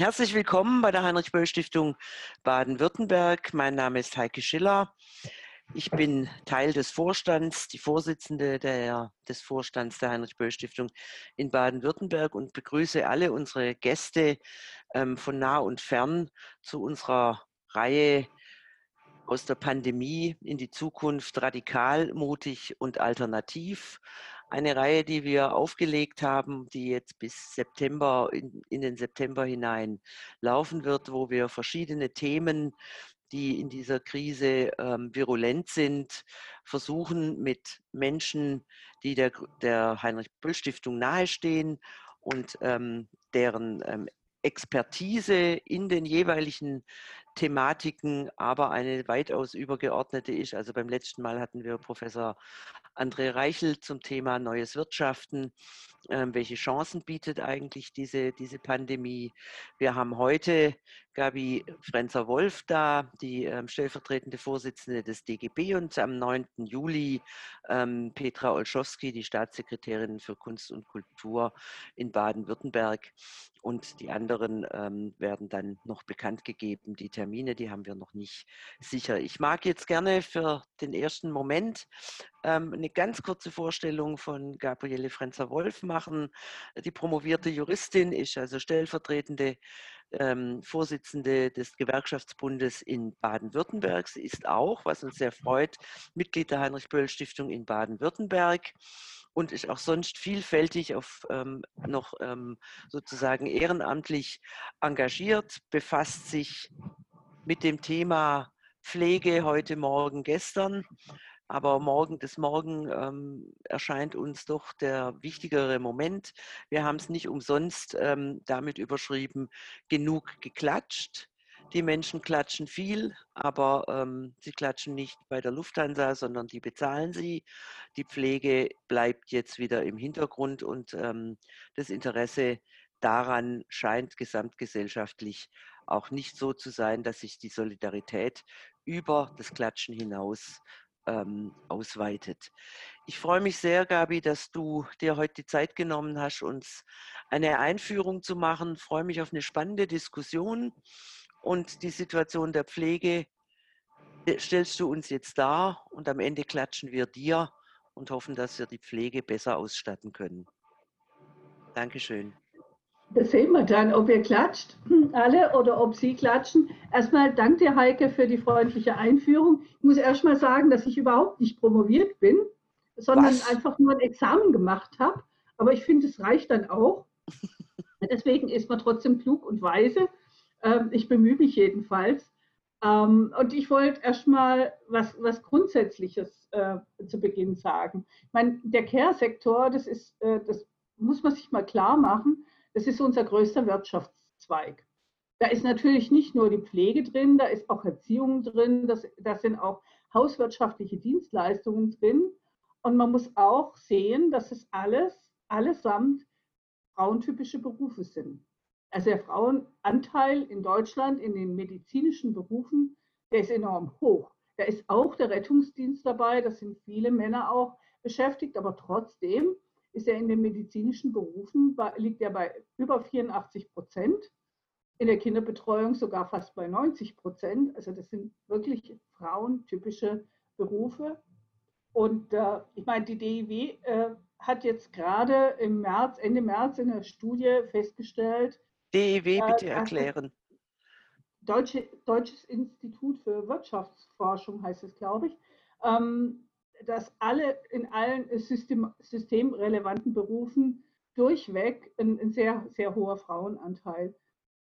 Herzlich willkommen bei der Heinrich-Böll-Stiftung Baden-Württemberg. Mein Name ist Heike Schiller. Ich bin Teil des Vorstands, die Vorsitzende der, des Vorstands der Heinrich-Böll-Stiftung in Baden-Württemberg und begrüße alle unsere Gäste ähm, von nah und fern zu unserer Reihe aus der Pandemie in die Zukunft radikal, mutig und alternativ eine Reihe, die wir aufgelegt haben, die jetzt bis September, in, in den September hinein laufen wird, wo wir verschiedene Themen, die in dieser Krise ähm, virulent sind, versuchen mit Menschen, die der, der Heinrich-Böll-Stiftung nahestehen und ähm, deren ähm, Expertise in den jeweiligen Thematiken, aber eine weitaus übergeordnete ist. Also beim letzten Mal hatten wir Professor André Reichel zum Thema neues Wirtschaften. Ähm, welche Chancen bietet eigentlich diese, diese Pandemie? Wir haben heute Gabi Frenzer-Wolf da, die ähm, stellvertretende Vorsitzende des DGB und am 9. Juli ähm, Petra Olschowski, die Staatssekretärin für Kunst und Kultur in Baden-Württemberg. Und die anderen ähm, werden dann noch bekannt gegeben. Die Termine, die haben wir noch nicht sicher. Ich mag jetzt gerne für den ersten Moment ähm, eine ganz kurze Vorstellung von Gabriele Frenzer-Wolf machen. Die promovierte Juristin ist also stellvertretende ähm, Vorsitzende des Gewerkschaftsbundes in Baden-Württemberg. Sie ist auch, was uns sehr freut, Mitglied der Heinrich-Böll-Stiftung in Baden-Württemberg und ist auch sonst vielfältig auf, ähm, noch ähm, sozusagen ehrenamtlich engagiert, befasst sich mit dem Thema Pflege heute, morgen, gestern aber morgen, das Morgen ähm, erscheint uns doch der wichtigere Moment. Wir haben es nicht umsonst ähm, damit überschrieben, genug geklatscht. Die Menschen klatschen viel, aber ähm, sie klatschen nicht bei der Lufthansa, sondern die bezahlen sie. Die Pflege bleibt jetzt wieder im Hintergrund und ähm, das Interesse daran scheint gesamtgesellschaftlich auch nicht so zu sein, dass sich die Solidarität über das Klatschen hinaus ähm, ausweitet. Ich freue mich sehr, Gabi, dass du dir heute die Zeit genommen hast, uns eine Einführung zu machen. Ich freue mich auf eine spannende Diskussion und die Situation der Pflege äh, stellst du uns jetzt dar und am Ende klatschen wir dir und hoffen, dass wir die Pflege besser ausstatten können. Dankeschön. Das sehen wir dann, ob ihr klatscht, alle, oder ob Sie klatschen. Erstmal danke dir, Heike, für die freundliche Einführung. Ich muss erstmal sagen, dass ich überhaupt nicht promoviert bin, sondern Was? einfach nur ein Examen gemacht habe. Aber ich finde, es reicht dann auch. Deswegen ist man trotzdem klug und weise. Ähm, ich bemühe mich jedenfalls. Ähm, und ich wollte erstmal was, was Grundsätzliches äh, zu Beginn sagen. Ich meine, der Care-Sektor, das ist, äh, das muss man sich mal klar machen, das ist unser größter Wirtschaftszweig. Da ist natürlich nicht nur die Pflege drin, da ist auch Erziehung drin, das, da sind auch hauswirtschaftliche Dienstleistungen drin. Und man muss auch sehen, dass es alles, allesamt frauentypische Berufe sind. Also der Frauenanteil in Deutschland in den medizinischen Berufen, der ist enorm hoch. Da ist auch der Rettungsdienst dabei, da sind viele Männer auch beschäftigt, aber trotzdem ist er in den medizinischen Berufen, liegt er bei über 84 Prozent, in der Kinderbetreuung sogar fast bei 90 Prozent. Also das sind wirklich frauentypische Berufe. Und äh, ich meine, die DIW äh, hat jetzt gerade im März, Ende März in der Studie festgestellt. DIW bitte äh, erklären. Deutsche, Deutsches Institut für Wirtschaftsforschung heißt es, glaube ich. Ähm, dass alle in allen System, systemrelevanten Berufen durchweg ein, ein, sehr, sehr hoher Frauenanteil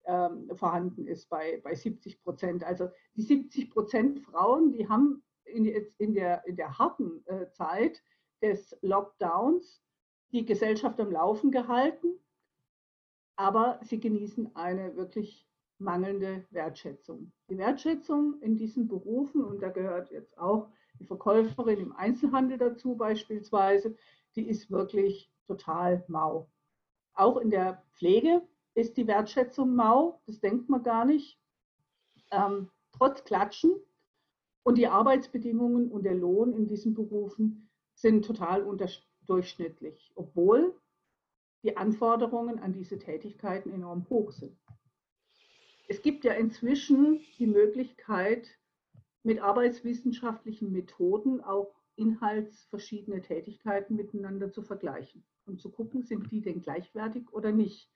ähm, vorhanden ist bei, bei 70 Prozent. Also die 70 Prozent Frauen, die haben in, in, der, in der harten äh, Zeit des Lockdowns die Gesellschaft am Laufen gehalten, aber sie genießen eine wirklich mangelnde Wertschätzung. Die Wertschätzung in diesen Berufen, und da gehört jetzt auch die Verkäuferin im Einzelhandel dazu beispielsweise, die ist wirklich total mau. Auch in der Pflege ist die Wertschätzung mau, das denkt man gar nicht. Ähm, trotz Klatschen und die Arbeitsbedingungen und der Lohn in diesen Berufen sind total durchschnittlich, obwohl die Anforderungen an diese Tätigkeiten enorm hoch sind. Es gibt ja inzwischen die Möglichkeit, mit arbeitswissenschaftlichen Methoden auch inhaltsverschiedene Tätigkeiten miteinander zu vergleichen und zu gucken, sind die denn gleichwertig oder nicht.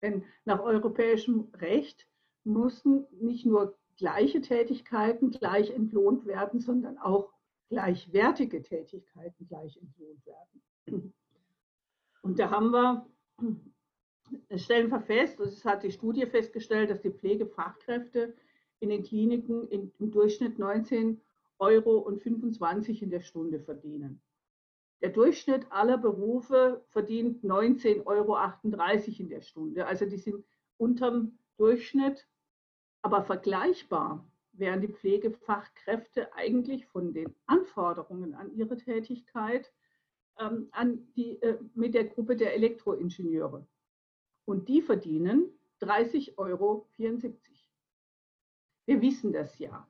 Denn nach europäischem Recht mussten nicht nur gleiche Tätigkeiten gleich entlohnt werden, sondern auch gleichwertige Tätigkeiten gleich entlohnt werden. Und da haben wir, stellen wir fest, es hat die Studie festgestellt, dass die Pflegefachkräfte in den Kliniken im Durchschnitt 19 Euro und 25 in der Stunde verdienen. Der Durchschnitt aller Berufe verdient 19,38 Euro in der Stunde. Also die sind unterm Durchschnitt, aber vergleichbar wären die Pflegefachkräfte eigentlich von den Anforderungen an ihre Tätigkeit ähm, an die, äh, mit der Gruppe der Elektroingenieure. Und die verdienen 30,74 Euro. Wir wissen das ja.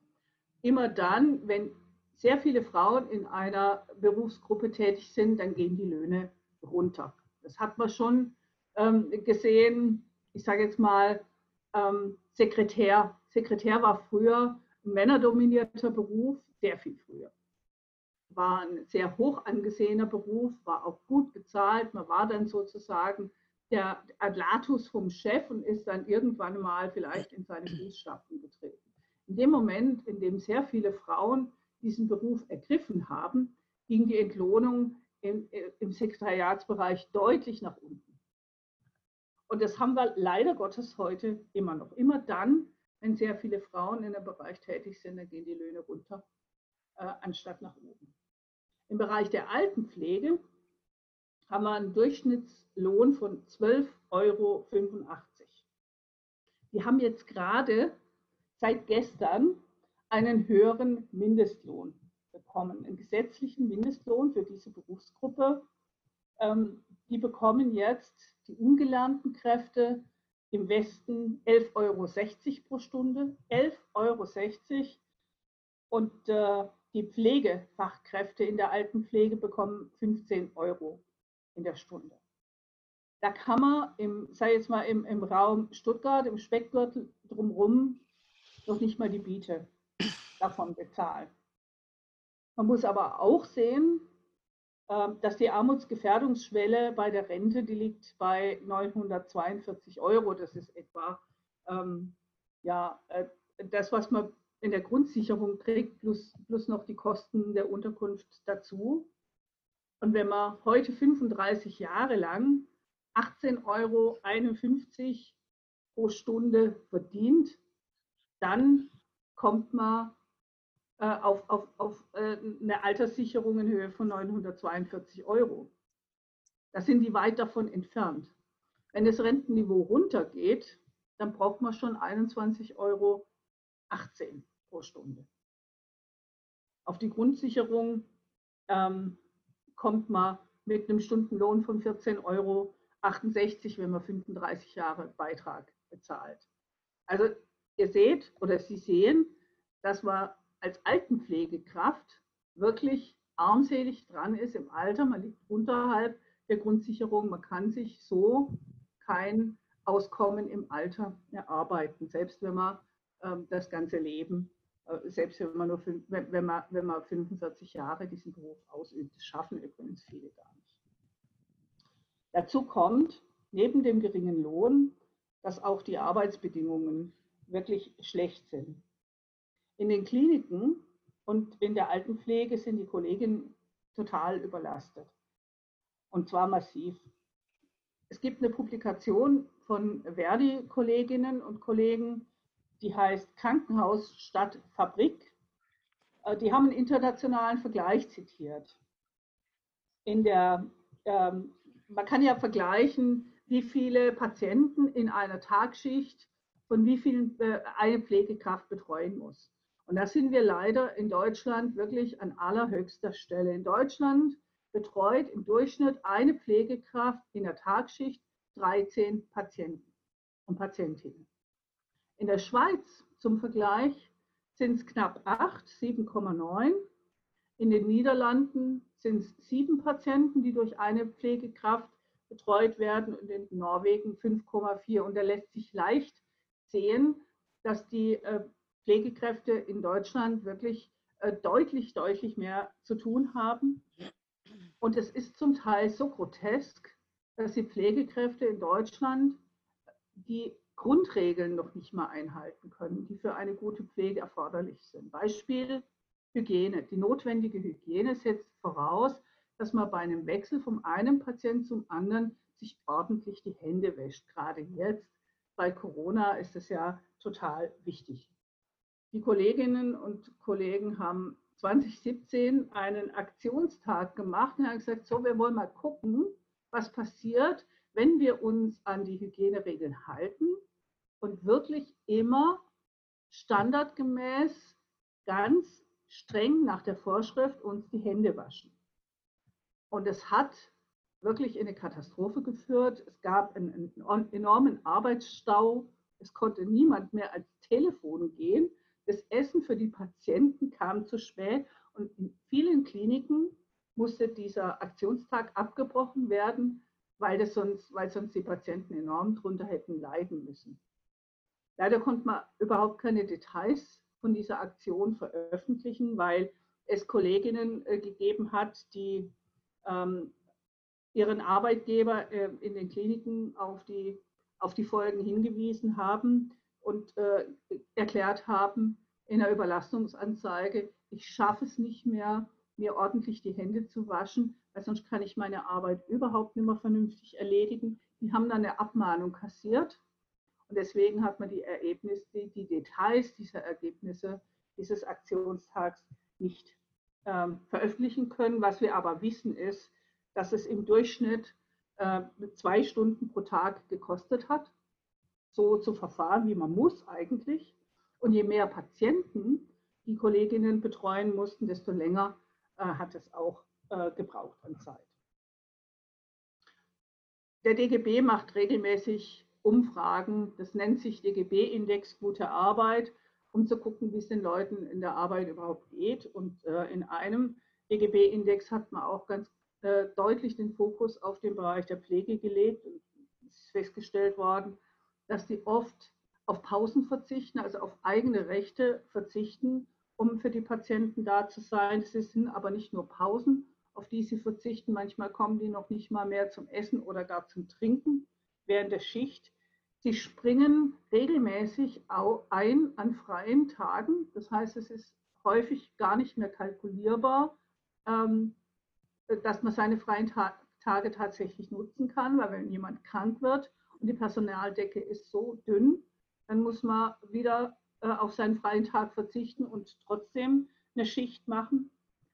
Immer dann, wenn sehr viele Frauen in einer Berufsgruppe tätig sind, dann gehen die Löhne runter. Das hat man schon ähm, gesehen. Ich sage jetzt mal, ähm, Sekretär. Sekretär war früher ein männerdominierter Beruf, sehr viel früher. War ein sehr hoch angesehener Beruf, war auch gut bezahlt. Man war dann sozusagen der Adlatus vom Chef und ist dann irgendwann mal vielleicht in seine Fußstapfen getreten. In dem Moment, in dem sehr viele Frauen diesen Beruf ergriffen haben, ging die Entlohnung im, im Sekretariatsbereich deutlich nach unten. Und das haben wir leider Gottes heute immer noch. Immer dann, wenn sehr viele Frauen in dem Bereich tätig sind, dann gehen die Löhne runter, äh, anstatt nach oben. Im Bereich der Altenpflege haben wir einen Durchschnittslohn von 12,85 Euro. Die haben jetzt gerade seit gestern einen höheren Mindestlohn bekommen, einen gesetzlichen Mindestlohn für diese Berufsgruppe. Ähm, die bekommen jetzt die ungelernten Kräfte im Westen 11,60 Euro pro Stunde, 11,60 Euro. Und äh, die Pflegefachkräfte in der Altenpflege bekommen 15 Euro in der Stunde. Da kann man, im, sei jetzt mal im, im Raum Stuttgart, im Speckgürtel drumherum, noch nicht mal die Miete davon bezahlen. Man muss aber auch sehen, ähm, dass die Armutsgefährdungsschwelle bei der Rente, die liegt bei 942 Euro. Das ist etwa ähm, ja, äh, das, was man in der Grundsicherung kriegt, plus, plus noch die Kosten der Unterkunft dazu. Und wenn man heute 35 Jahre lang 18,51 Euro pro Stunde verdient, dann kommt man äh, auf, auf, auf äh, eine Alterssicherung in Höhe von 942 Euro. Da sind die weit davon entfernt. Wenn das Rentenniveau runtergeht, dann braucht man schon 21,18 Euro pro Stunde. Auf die Grundsicherung ähm, kommt man mit einem Stundenlohn von 14,68 Euro, wenn man 35 Jahre Beitrag bezahlt. Also ihr seht oder Sie sehen, dass man als Altenpflegekraft wirklich armselig dran ist im Alter. Man liegt unterhalb der Grundsicherung. Man kann sich so kein Auskommen im Alter erarbeiten, selbst wenn man ähm, das ganze Leben, äh, selbst wenn man, nur wenn, man, wenn man 45 Jahre diesen Beruf ausübt. Das schaffen übrigens viele gar nicht. Dazu kommt, neben dem geringen Lohn, dass auch die Arbeitsbedingungen wirklich schlecht sind. In den Kliniken und in der Altenpflege sind die Kolleginnen total überlastet. Und zwar massiv. Es gibt eine Publikation von Verdi-Kolleginnen und Kollegen, die heißt Krankenhaus statt Fabrik. Äh, die haben einen internationalen Vergleich zitiert. In der, ähm, man kann ja vergleichen, wie viele Patienten in einer Tagschicht von wie vielen äh, eine Pflegekraft betreuen muss. Und da sind wir leider in Deutschland wirklich an allerhöchster Stelle. In Deutschland betreut im Durchschnitt eine Pflegekraft in der Tagschicht 13 Patienten und Patientinnen. In der Schweiz zum Vergleich sind es knapp 8, 7,9. In den Niederlanden sind es sieben Patienten, die durch eine Pflegekraft betreut werden und in Norwegen 5,4. Und da lässt sich leicht sehen, dass die äh, Pflegekräfte in Deutschland wirklich äh, deutlich, deutlich mehr zu tun haben. Und es ist zum Teil so grotesk, dass die Pflegekräfte in Deutschland die Grundregeln noch nicht mal einhalten können, die für eine gute Pflege erforderlich sind. Beispiel Hygiene. Die notwendige Hygiene setzt voraus, dass man bei einem Wechsel von einem Patienten zum anderen sich ordentlich die Hände wäscht. Gerade jetzt bei Corona ist es ja total wichtig. Die Kolleginnen und Kollegen haben 2017 einen Aktionstag gemacht und haben gesagt, so, wir wollen mal gucken, was passiert, wenn wir uns an die Hygieneregeln halten und wirklich immer standardgemäß ganz streng nach der Vorschrift uns die Hände waschen. Und es hat wirklich in eine Katastrophe geführt. Es gab einen, einen enormen Arbeitsstau. Es konnte niemand mehr ans Telefon gehen. Das Essen für die Patienten kam zu spät und in vielen Kliniken musste dieser Aktionstag abgebrochen werden, weil, das sonst, weil sonst die Patienten enorm drunter hätten leiden müssen. Leider konnte man überhaupt keine Details von dieser Aktion veröffentlichen, weil es Kolleginnen äh, gegeben hat, die ähm, ihren Arbeitgeber äh, in den Kliniken auf die, auf die Folgen hingewiesen haben und äh, erklärt haben in der Überlastungsanzeige, ich schaffe es nicht mehr, mir ordentlich die Hände zu waschen, weil sonst kann ich meine Arbeit überhaupt nicht mehr vernünftig erledigen. Die haben dann eine Abmahnung kassiert und deswegen hat man die Ergebnisse, die, die Details dieser Ergebnisse dieses Aktionstags nicht ähm, veröffentlichen können. Was wir aber wissen ist, dass es im Durchschnitt äh, zwei Stunden pro Tag gekostet hat, so zu verfahren, wie man muss eigentlich. Und je mehr Patienten die Kolleginnen betreuen mussten, desto länger äh, hat es auch äh, gebraucht an Zeit. Der DGB macht regelmäßig Umfragen, das nennt sich DGB-Index Gute Arbeit, um zu gucken, wie es den Leuten in der Arbeit überhaupt geht. Und äh, in einem DGB-Index hat man auch ganz äh, deutlich den Fokus auf den Bereich der Pflege gelegt. Es ist festgestellt worden, dass die oft auf Pausen verzichten, also auf eigene Rechte verzichten, um für die Patienten da zu sein. Es sind aber nicht nur Pausen, auf die sie verzichten. Manchmal kommen die noch nicht mal mehr zum Essen oder gar zum Trinken während der Schicht. Sie springen regelmäßig ein an freien Tagen. Das heißt, es ist häufig gar nicht mehr kalkulierbar, ähm, dass man seine freien Tage tatsächlich nutzen kann, weil wenn jemand krank wird und die Personaldecke ist so dünn, dann muss man wieder äh, auf seinen freien Tag verzichten und trotzdem eine Schicht machen.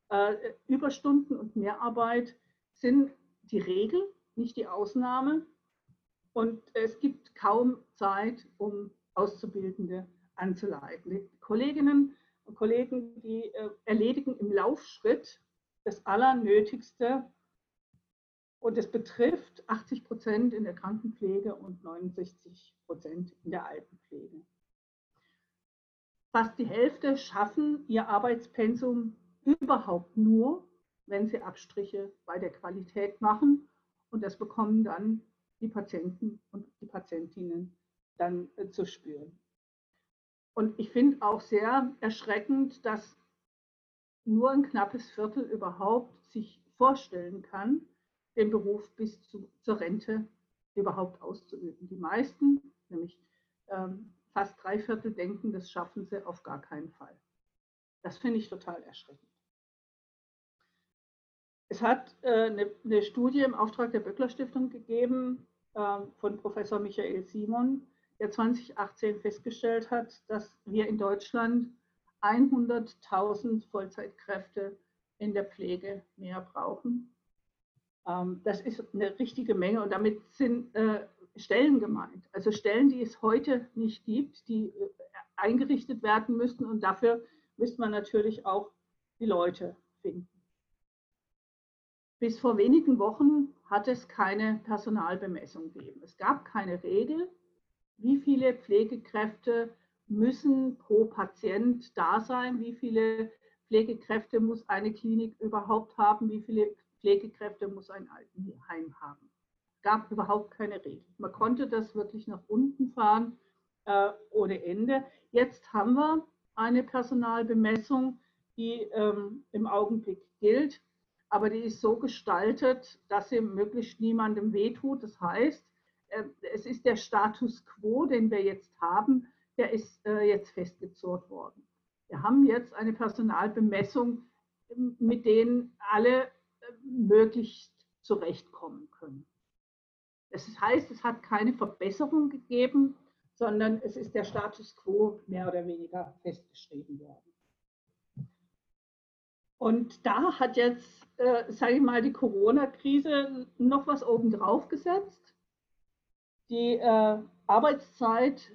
Äh, Überstunden und Mehrarbeit sind die Regel, nicht die Ausnahme. Und es gibt kaum Zeit, um Auszubildende anzuleiten. Die Kolleginnen und Kollegen, die äh, erledigen im Laufschritt das Allernötigste. Und es betrifft 80 Prozent in der Krankenpflege und 69 Prozent in der Altenpflege. Fast die Hälfte schaffen ihr Arbeitspensum überhaupt nur, wenn sie Abstriche bei der Qualität machen. Und das bekommen dann die Patienten und die Patientinnen dann äh, zu spüren. Und ich finde auch sehr erschreckend, dass nur ein knappes Viertel überhaupt sich vorstellen kann, den Beruf bis zu, zur Rente überhaupt auszuüben. Die meisten, nämlich ähm, fast drei Viertel, denken, das schaffen sie auf gar keinen Fall. Das finde ich total erschreckend. Es hat äh, eine, eine, Studie im Auftrag der Böckler Stiftung gegeben äh, von Professor Michael Simon, der 2018 festgestellt hat, dass wir in Deutschland 100.000 Vollzeitkräfte in der Pflege mehr brauchen. Ähm, das ist eine richtige Menge und damit sind äh, Stellen gemeint. Also Stellen, die es heute nicht gibt, die äh, eingerichtet werden müssten und dafür müsste man natürlich auch die Leute finden. Bis vor wenigen Wochen hat es keine Personalbemessung gegeben. Es gab keine Regel, wie viele Pflegekräfte müssen pro Patient da sein, wie viele Pflegekräfte muss eine Klinik überhaupt haben, wie viele Pflegekräfte muss ein Altenheim haben. Gab überhaupt keine Regel. Man konnte das wirklich nach unten fahren, äh, ohne Ende. Jetzt haben wir eine Personalbemessung, die ähm, im Augenblick gilt, aber die ist so gestaltet, dass sie möglichst niemandem wehtut. Das heißt, äh, es ist der Status quo, den wir jetzt haben, der ist äh, jetzt festgezurrt worden. Wir haben jetzt eine Personalbemessung, mit denen alle äh, möglichst zurechtkommen können. Das heißt, es hat keine Verbesserung gegeben, sondern es ist der Status quo mehr oder weniger festgeschrieben worden. Und da hat jetzt, äh, sage ich mal, die Corona-Krise noch was obendrauf gesetzt. Die äh, Arbeitszeit,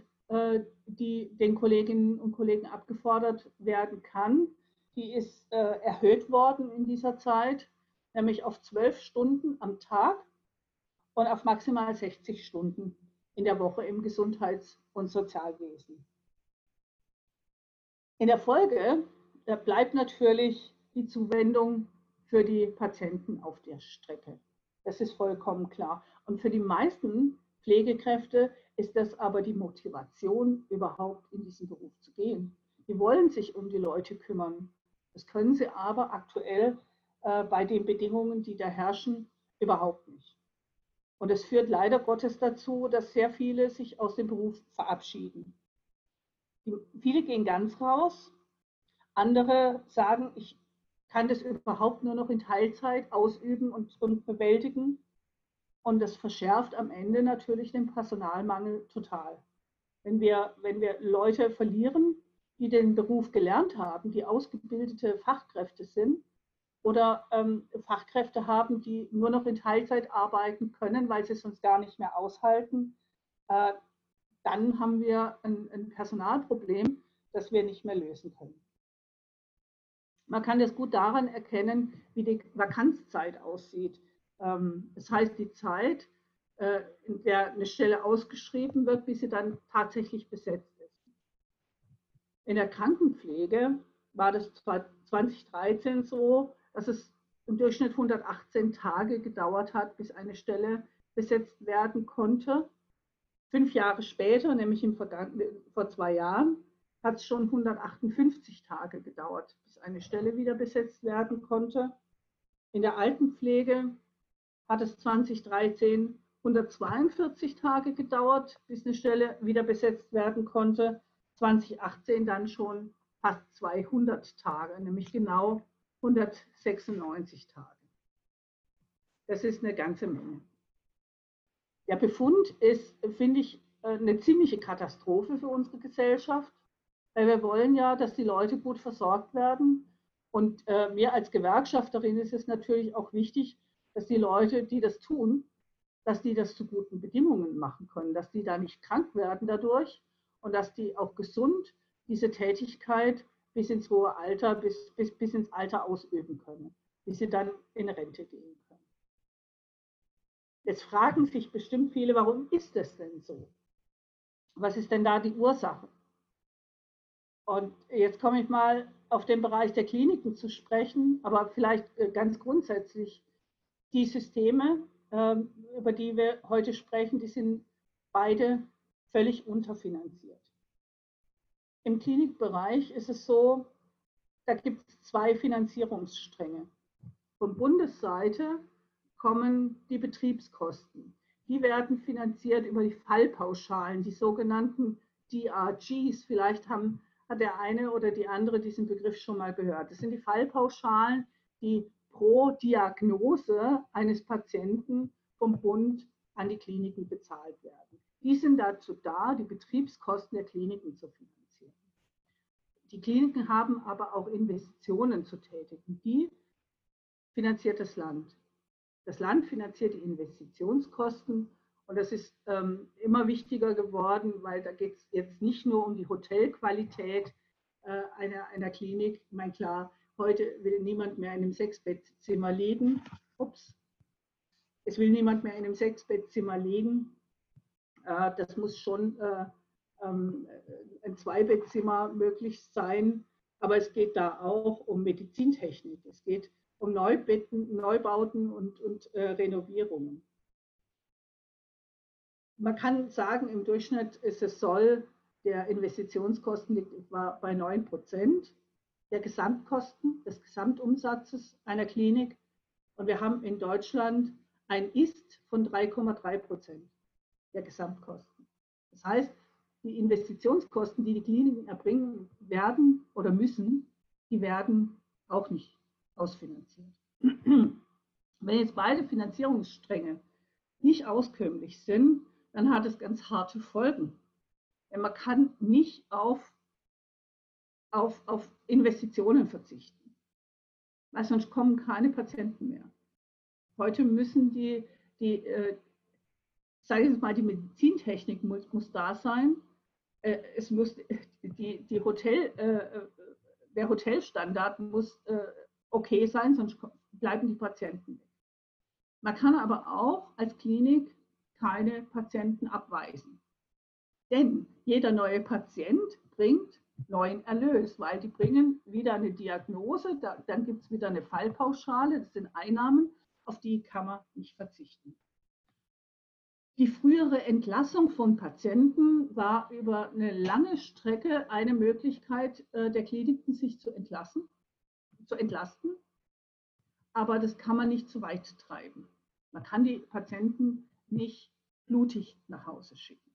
die den Kolleginnen und Kollegen abgefordert werden kann, die ist äh, erhöht worden in dieser Zeit, nämlich auf zwölf Stunden am Tag und auf maximal 60 Stunden in der Woche im Gesundheits- und Sozialwesen. In der Folge äh, bleibt natürlich die Zuwendung für die Patienten auf der Strecke. Das ist vollkommen klar. Und für die meisten Pflegekräfte ist das aber die Motivation, überhaupt in diesen Beruf zu gehen. Die wollen sich um die Leute kümmern. Das können sie aber aktuell äh, bei den Bedingungen, die da herrschen, überhaupt nicht. Und es führt leider Gottes dazu, dass sehr viele sich aus dem Beruf verabschieden. Die, viele gehen ganz raus, andere sagen, ich kann das überhaupt nur noch in Teilzeit ausüben und, und bewältigen. Und das verschärft am Ende natürlich den Personalmangel total. Wenn wir, wenn wir Leute verlieren, die den Beruf gelernt haben, die ausgebildete Fachkräfte sind, oder ähm, Fachkräfte haben, die nur noch in Teilzeit arbeiten können, weil sie es sonst gar nicht mehr aushalten, äh, dann haben wir ein, ein, Personalproblem, das wir nicht mehr lösen können. Man kann das gut daran erkennen, wie die Vakanzzeit aussieht. Ähm, das heißt, die Zeit, äh, in der eine Stelle ausgeschrieben wird, bis sie dann tatsächlich besetzt ist. In der Krankenpflege war das 2013 so, dass es im Durchschnitt 118 Tage gedauert hat, bis eine Stelle besetzt werden konnte. Fünf Jahre später, nämlich im vor zwei Jahren, hat es schon 158 Tage gedauert, bis eine Stelle wieder besetzt werden konnte. In der Altenpflege hat es 2013 142 Tage gedauert, bis eine Stelle wieder besetzt werden konnte. 2018 dann schon fast 200 Tage, nämlich genau 196 Tage. Das ist eine ganze Menge. Der Befund ist, finde ich, eine ziemliche Katastrophe für unsere Gesellschaft, weil wir wollen ja, dass die Leute gut versorgt werden. Und äh, mir als Gewerkschafterin ist es natürlich auch wichtig, dass die Leute, die das tun, dass die das zu guten Bedingungen machen können, dass die da nicht krank werden dadurch und dass die auch gesund diese Tätigkeit bis ins hohe Alter, bis, bis, bis ins Alter ausüben können, bis sie dann in Rente gehen können. Jetzt fragen sich bestimmt viele, warum ist das denn so? Was ist denn da die Ursache? Und jetzt komme ich mal auf den Bereich der Kliniken zu sprechen, aber vielleicht äh, ganz grundsätzlich. Die Systeme, ähm, über die wir heute sprechen, die sind beide völlig unterfinanziert. Im Klinikbereich ist es so, da gibt es zwei Finanzierungsstränge. Von Bundesseite kommen die Betriebskosten. Die werden finanziert über die Fallpauschalen, die sogenannten DRGs. Vielleicht haben, hat der eine oder die andere diesen Begriff schon mal gehört. Das sind die Fallpauschalen, die pro Diagnose eines Patienten vom Bund an die Kliniken bezahlt werden. Die sind dazu da, die Betriebskosten der Kliniken zu finanzieren. Die Kliniken haben aber auch Investitionen zu tätigen. Die finanziert das Land. Das Land finanziert die Investitionskosten und das ist ähm, immer wichtiger geworden, weil da geht es jetzt nicht nur um die Hotelqualität äh, einer, einer Klinik. Ich meine, klar, heute will niemand mehr in einem Sechsbettzimmer liegen. Ups. Es will niemand mehr in einem Sechsbettzimmer liegen. Äh, das muss schon äh, ähm, ein Zweibettzimmer möglichst sein. Aber es geht da auch um Medizintechnik. Es geht um Neubetten, Neubauten und, und äh, Renovierungen. Man kann sagen, im Durchschnitt ist es soll der Investitionskosten liegt war bei 9 Prozent der Gesamtkosten, des Gesamtumsatzes einer Klinik. Und wir haben in Deutschland ein Ist von 3,3 Prozent der Gesamtkosten. Das heißt, die Investitionskosten, die die Kliniken erbringen werden oder müssen, die werden auch nicht ausfinanziert. Wenn jetzt beide Finanzierungsstränge nicht auskömmlich sind, dann hat es ganz harte Folgen. Denn man kann nicht auf, auf, auf Investitionen verzichten, weil sonst kommen keine Patienten mehr. Heute müssen die, die äh, sage ich jetzt mal, die Medizintechnik muss, muss da sein. Äh, es muss die, die Hotel, äh, äh der Hotelstandard muss äh, okay sein, sonst bleiben die Patienten weg. Man kann aber auch als Klinik keine Patienten abweisen. Denn jeder neue Patient bringt neuen Erlös, weil die bringen wieder eine Diagnose, da, dann gibt es wieder eine Fallpauschale, das sind Einnahmen, auf die kann man nicht verzichten. Die frühere Entlassung von Patienten war über eine lange Strecke eine Möglichkeit äh, der Kliniken, sich zu entlassen, zu entlasten. Aber das kann man nicht zu weit treiben. Man kann die Patienten nicht blutig nach Hause schicken.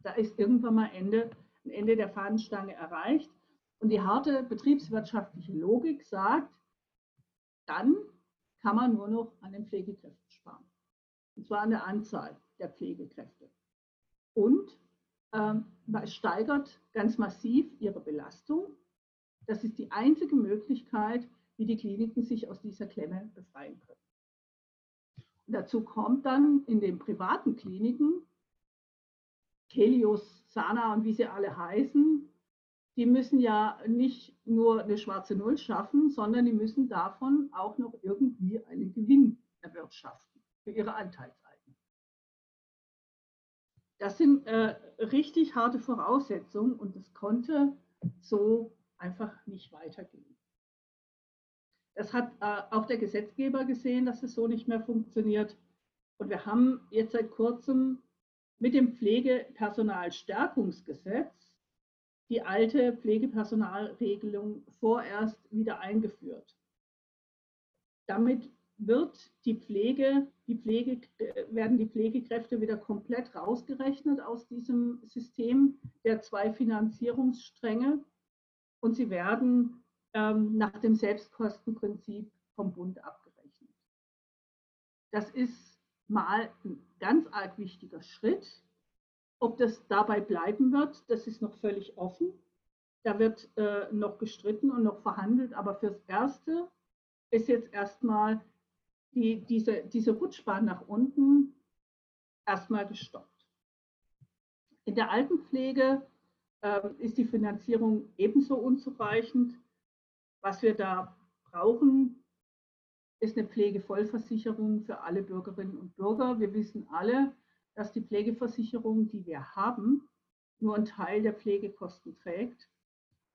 Da ist irgendwann mal Ende, ein Ende der Fahnenstange erreicht. Und die harte betriebswirtschaftliche Logik sagt, dann kann man nur noch an den Pflegekräften sparen. Und zwar an der Anzahl der Pflegekräfte. Und ähm, steigert ganz massiv ihre Belastung. Das ist die einzige Möglichkeit, wie die Kliniken sich aus dieser Klemme befreien können. Und dazu kommt dann in den privaten Kliniken, Kelios, Sana und wie sie alle heißen, die müssen ja nicht nur eine schwarze Null schaffen, sondern die müssen davon auch noch irgendwie einen Gewinn erwirtschaften für ihre Anteilseigner. Das sind äh, richtig harte Voraussetzungen und es konnte so einfach nicht weitergehen. Das hat äh, auch der Gesetzgeber gesehen, dass es so nicht mehr funktioniert. Und wir haben jetzt seit kurzem mit dem Pflegepersonalstärkungsgesetz die alte Pflegepersonalregelung vorerst wieder eingeführt. Damit wird die Pflege, die Pflege, werden die Pflegekräfte wieder komplett rausgerechnet aus diesem System der zwei Finanzierungsstränge und sie werden ähm, nach dem Selbstkostenprinzip vom Bund abgerechnet. Das ist mal ein ganz arg wichtiger Schritt. Ob das dabei bleiben wird, das ist noch völlig offen. Da wird äh, noch gestritten und noch verhandelt, aber fürs Erste ist jetzt erstmal die, diese, diese Rutschbahn nach unten erstmal gestoppt. In der Altenpflege äh, ist die Finanzierung ebenso unzureichend. Was wir da brauchen, ist eine Pflegevollversicherung für alle Bürgerinnen und Bürger. Wir wissen alle, dass die Pflegeversicherung, die wir haben, nur einen Teil der Pflegekosten trägt.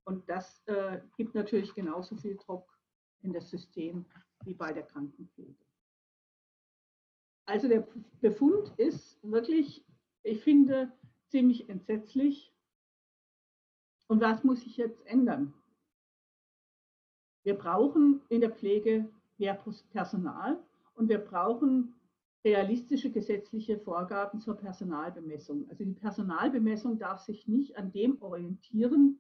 Und das äh, gibt natürlich genauso viel Druck in das System wie bei der Krankenpflege. Also der Befund ist wirklich, ich finde, ziemlich entsetzlich. Und was muss sich jetzt ändern? Wir brauchen in der Pflege mehr Personal und wir brauchen realistische gesetzliche Vorgaben zur Personalbemessung. Also die Personalbemessung darf sich nicht an dem orientieren,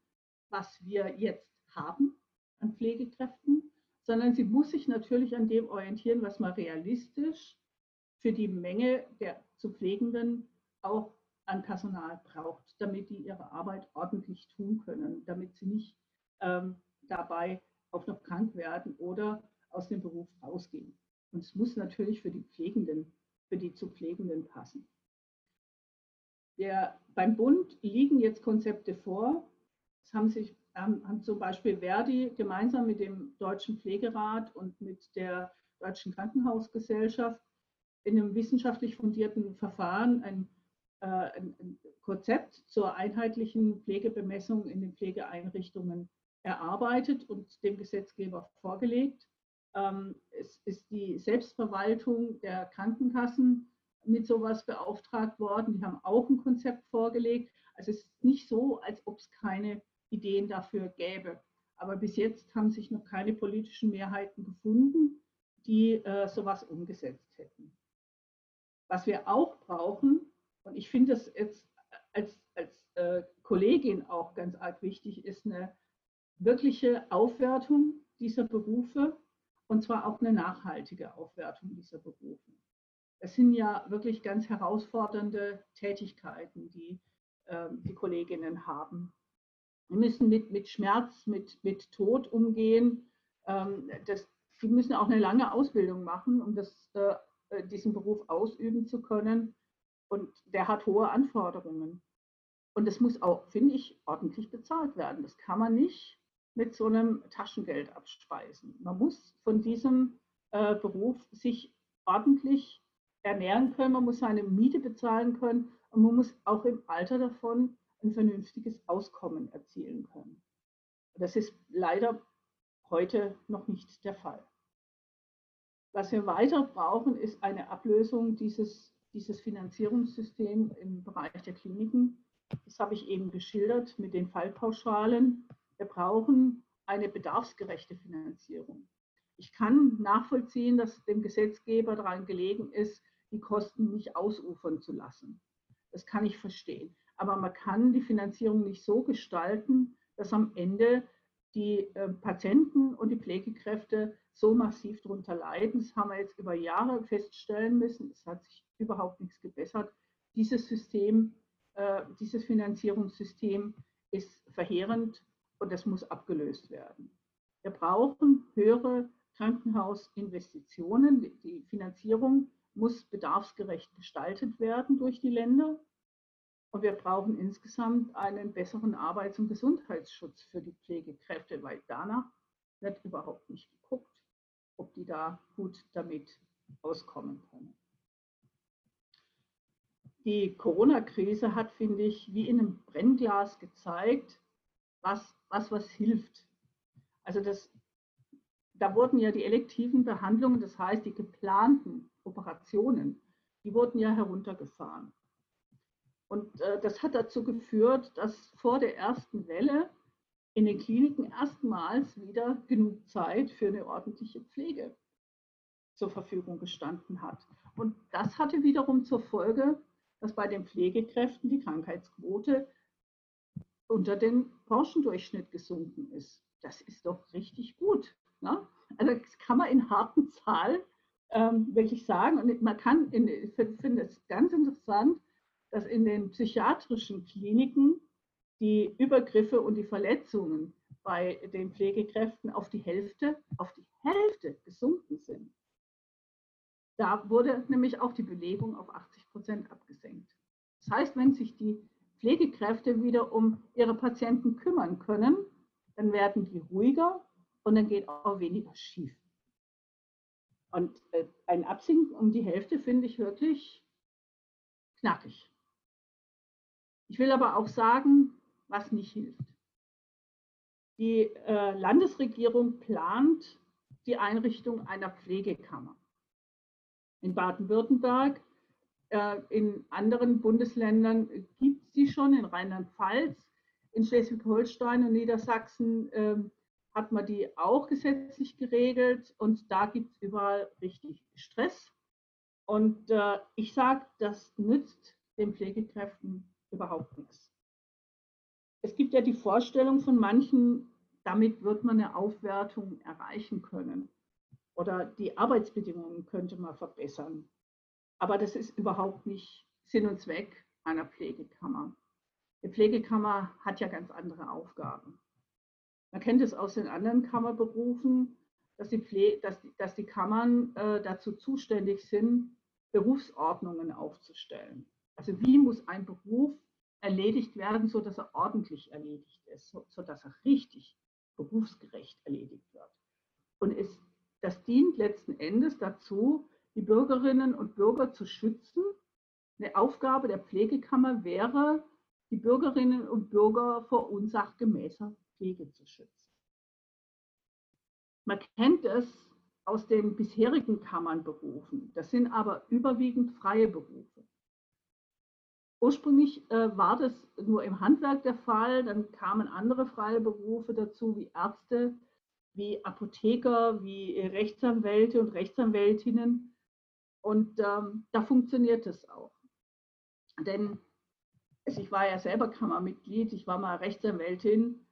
was wir jetzt haben an Pflegekräften, sondern sie muss sich natürlich an dem orientieren, was man realistisch für die Menge der zu Pflegenden auch an Personal braucht, damit die ihre Arbeit ordentlich tun können, damit sie nicht ähm, dabei auch noch krank werden oder aus dem Beruf rausgehen. Und es muss natürlich für die Pflegenden, für die zu Pflegenden passen. Der, beim Bund liegen jetzt Konzepte vor. Es haben sich haben zum Beispiel Verdi gemeinsam mit dem Deutschen Pflegerat und mit der Deutschen Krankenhausgesellschaft in einem wissenschaftlich fundierten Verfahren ein, äh, ein Konzept zur einheitlichen Pflegebemessung in den Pflegeeinrichtungen erarbeitet und dem Gesetzgeber vorgelegt. Ähm, es ist die Selbstverwaltung der Krankenkassen mit sowas beauftragt worden. Die haben auch ein Konzept vorgelegt. Also es ist nicht so, als ob es keine Ideen dafür gäbe. Aber bis jetzt haben sich noch keine politischen Mehrheiten gefunden, die äh, sowas umgesetzt hätten. Was wir auch brauchen, und ich finde das jetzt als, als äh, Kollegin auch ganz arg wichtig, ist eine wirkliche Aufwertung dieser Berufe und zwar auch eine nachhaltige Aufwertung dieser Berufe. Es sind ja wirklich ganz herausfordernde Tätigkeiten, die äh, die Kolleginnen haben. Wir müssen mit, mit Schmerz, mit, mit Tod umgehen. Ähm, das, die müssen auch eine lange Ausbildung machen, um das, äh, diesen Beruf ausüben zu können. Und der hat hohe Anforderungen. Und das muss auch, finde ich, ordentlich bezahlt werden. Das kann man nicht mit so einem Taschengeld abspeisen. Man muss von diesem äh, Beruf sich ordentlich ernähren können, man muss seine Miete bezahlen können und man muss auch im Alter davon ein vernünftiges Auskommen erzielen können. Das ist leider heute noch nicht der Fall. Was wir weiter brauchen, ist eine Ablösung dieses, dieses Finanzierungssystems im Bereich der Kliniken. Das habe ich eben geschildert mit den Fallpauschalen. Wir brauchen eine bedarfsgerechte Finanzierung. Ich kann nachvollziehen, dass dem Gesetzgeber daran gelegen ist, die Kosten nicht ausufern zu lassen. Das kann ich verstehen. Aber man kann die Finanzierung nicht so gestalten, dass am Ende die äh, Patienten und die Pflegekräfte so massiv darunter leiden. Das haben wir jetzt über Jahre feststellen müssen. Es hat sich überhaupt nichts gebessert. Dieses System, äh, dieses Finanzierungssystem ist verheerend und das muss abgelöst werden. Wir brauchen höhere Krankenhausinvestitionen. Die Finanzierung muss bedarfsgerecht gestaltet werden durch die Länder. Und wir brauchen insgesamt einen besseren Arbeits- und Gesundheitsschutz für die Pflegekräfte, weil danach wird überhaupt nicht geguckt, ob die da gut damit auskommen können. Die Corona-Krise hat, finde ich, wie in einem Brennglas gezeigt, was, was, was hilft. Also das, da wurden ja die elektiven Behandlungen, das heißt die geplanten Operationen, die wurden ja heruntergefahren. Und äh, das hat dazu geführt, dass vor der ersten Welle in den Kliniken erstmals wieder genug Zeit für eine ordentliche Pflege zur Verfügung gestanden hat. Und das hatte wiederum zur Folge, dass bei den Pflegekräften die Krankheitsquote unter den Branchendurchschnitt gesunken ist. Das ist doch richtig gut. Ne? Also das kann man in harten Zahlen ähm, wirklich sagen. Und man kann, in, ich finde es ganz interessant, dass in den psychiatrischen Kliniken die Übergriffe und die Verletzungen bei den Pflegekräften auf die Hälfte, auf die Hälfte gesunken sind. Da wurde nämlich auch die Belegung auf 80 Prozent abgesenkt. Das heißt, wenn sich die Pflegekräfte wieder um ihre Patienten kümmern können, dann werden die ruhiger und dann geht auch weniger schief. Und äh, ein Absinken um die Hälfte finde ich wirklich knackig. Ich will aber auch sagen, was nicht hilft. Die äh, Landesregierung plant die Einrichtung einer Pflegekammer. In Baden-Württemberg, in anderen Bundesländern gibt es die schon, in Rheinland-Pfalz, in Schleswig-Holstein und Niedersachsen äh, hat man die auch gesetzlich geregelt und da gibt es überall richtig Stress. Und äh, ich sage, das nützt den Pflegekräften überhaupt nichts. Es gibt ja die Vorstellung von manchen, damit wird man eine Aufwertung erreichen können oder die Arbeitsbedingungen könnte man verbessern. Aber das ist überhaupt nicht Sinn und Zweck einer Pflegekammer. Die Pflegekammer hat ja ganz andere Aufgaben. Man kennt es aus den anderen Kammerberufen, dass die, Pfle dass dass die Kammern äh, dazu zuständig sind, Berufsordnungen aufzustellen. Also wie muss ein Beruf erledigt werden, sodass er ordentlich erledigt ist, sodass er richtig berufsgerecht erledigt wird. Und es, das dient letzten Endes dazu, die Bürgerinnen und Bürger zu schützen. Eine Aufgabe der Pflegekammer wäre, die Bürgerinnen und Bürger vor unsachgemäßer Pflege zu schützen. Man kennt es aus den bisherigen Kammernberufen. Das sind aber überwiegend freie Berufe. ursprünglich äh, war das nur im Handwerk der Fall, dann kamen andere freie Berufe dazu, wie Ärzte, wie Apotheker, wie Rechtsanwälte und Rechtsanwältinnen. Und ähm, da funktioniert es auch. Denn also ich war ja selber Kammermitglied, ich war mal Rechtsanwältin,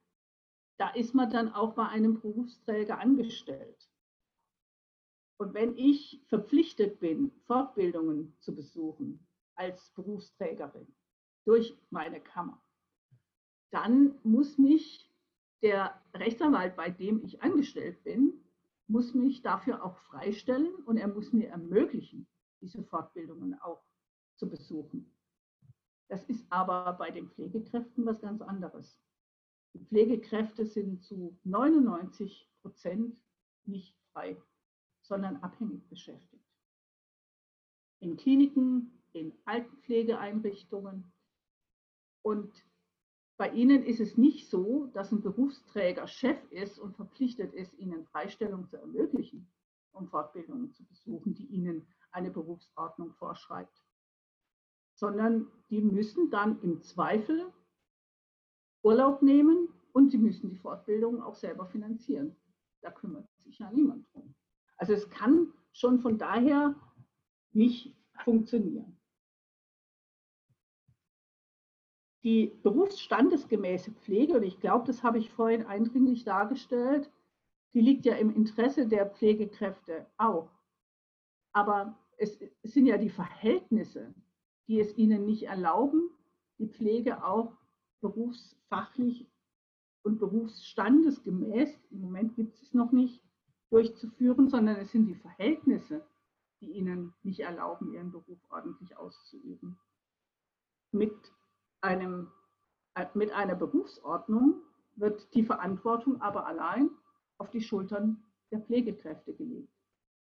da ist man dann auch bei einem Berufsträger angestellt. Und wenn ich verpflichtet bin, Fortbildungen zu besuchen als Berufsträgerin durch meine Kammer, dann muss mich der Rechtsanwalt, bei dem ich angestellt bin, muss mich dafür auch freistellen und er muss mir ermöglichen, diese Fortbildungen auch zu besuchen. Das ist aber bei den Pflegekräften was ganz anderes. Die Pflegekräfte sind zu 99 Prozent nicht frei, sondern abhängig beschäftigt. In Kliniken, in Altenpflegeeinrichtungen. Und bei ihnen ist es nicht so, dass ein Berufsträger Chef ist und verpflichtet ist, ihnen Freistellung zu ermöglichen, um Fortbildungen zu besuchen, die ihnen eine Berufsordnung vorschreibt sondern die müssen dann im Zweifel Urlaub nehmen und sie müssen die Fortbildung auch selber finanzieren. Da kümmert sich ja niemand drum. Also es kann schon von daher nicht funktionieren. Die berufsstandesgemäße Pflege, und ich glaube, das habe ich vorhin eindringlich dargestellt, die liegt ja im Interesse der Pflegekräfte auch. Aber es sind ja die Verhältnisse, die es ihnen nicht erlauben, die Pflege auch berufsfachlich und berufsstandesgemäß, im Moment gibt es noch nicht, durchzuführen, sondern es sind die Verhältnisse, die ihnen nicht erlauben, ihren Beruf ordentlich auszuüben. Mit, einem, mit einer Berufsordnung wird die Verantwortung aber allein auf die Schultern der Pflegekräfte gelegt.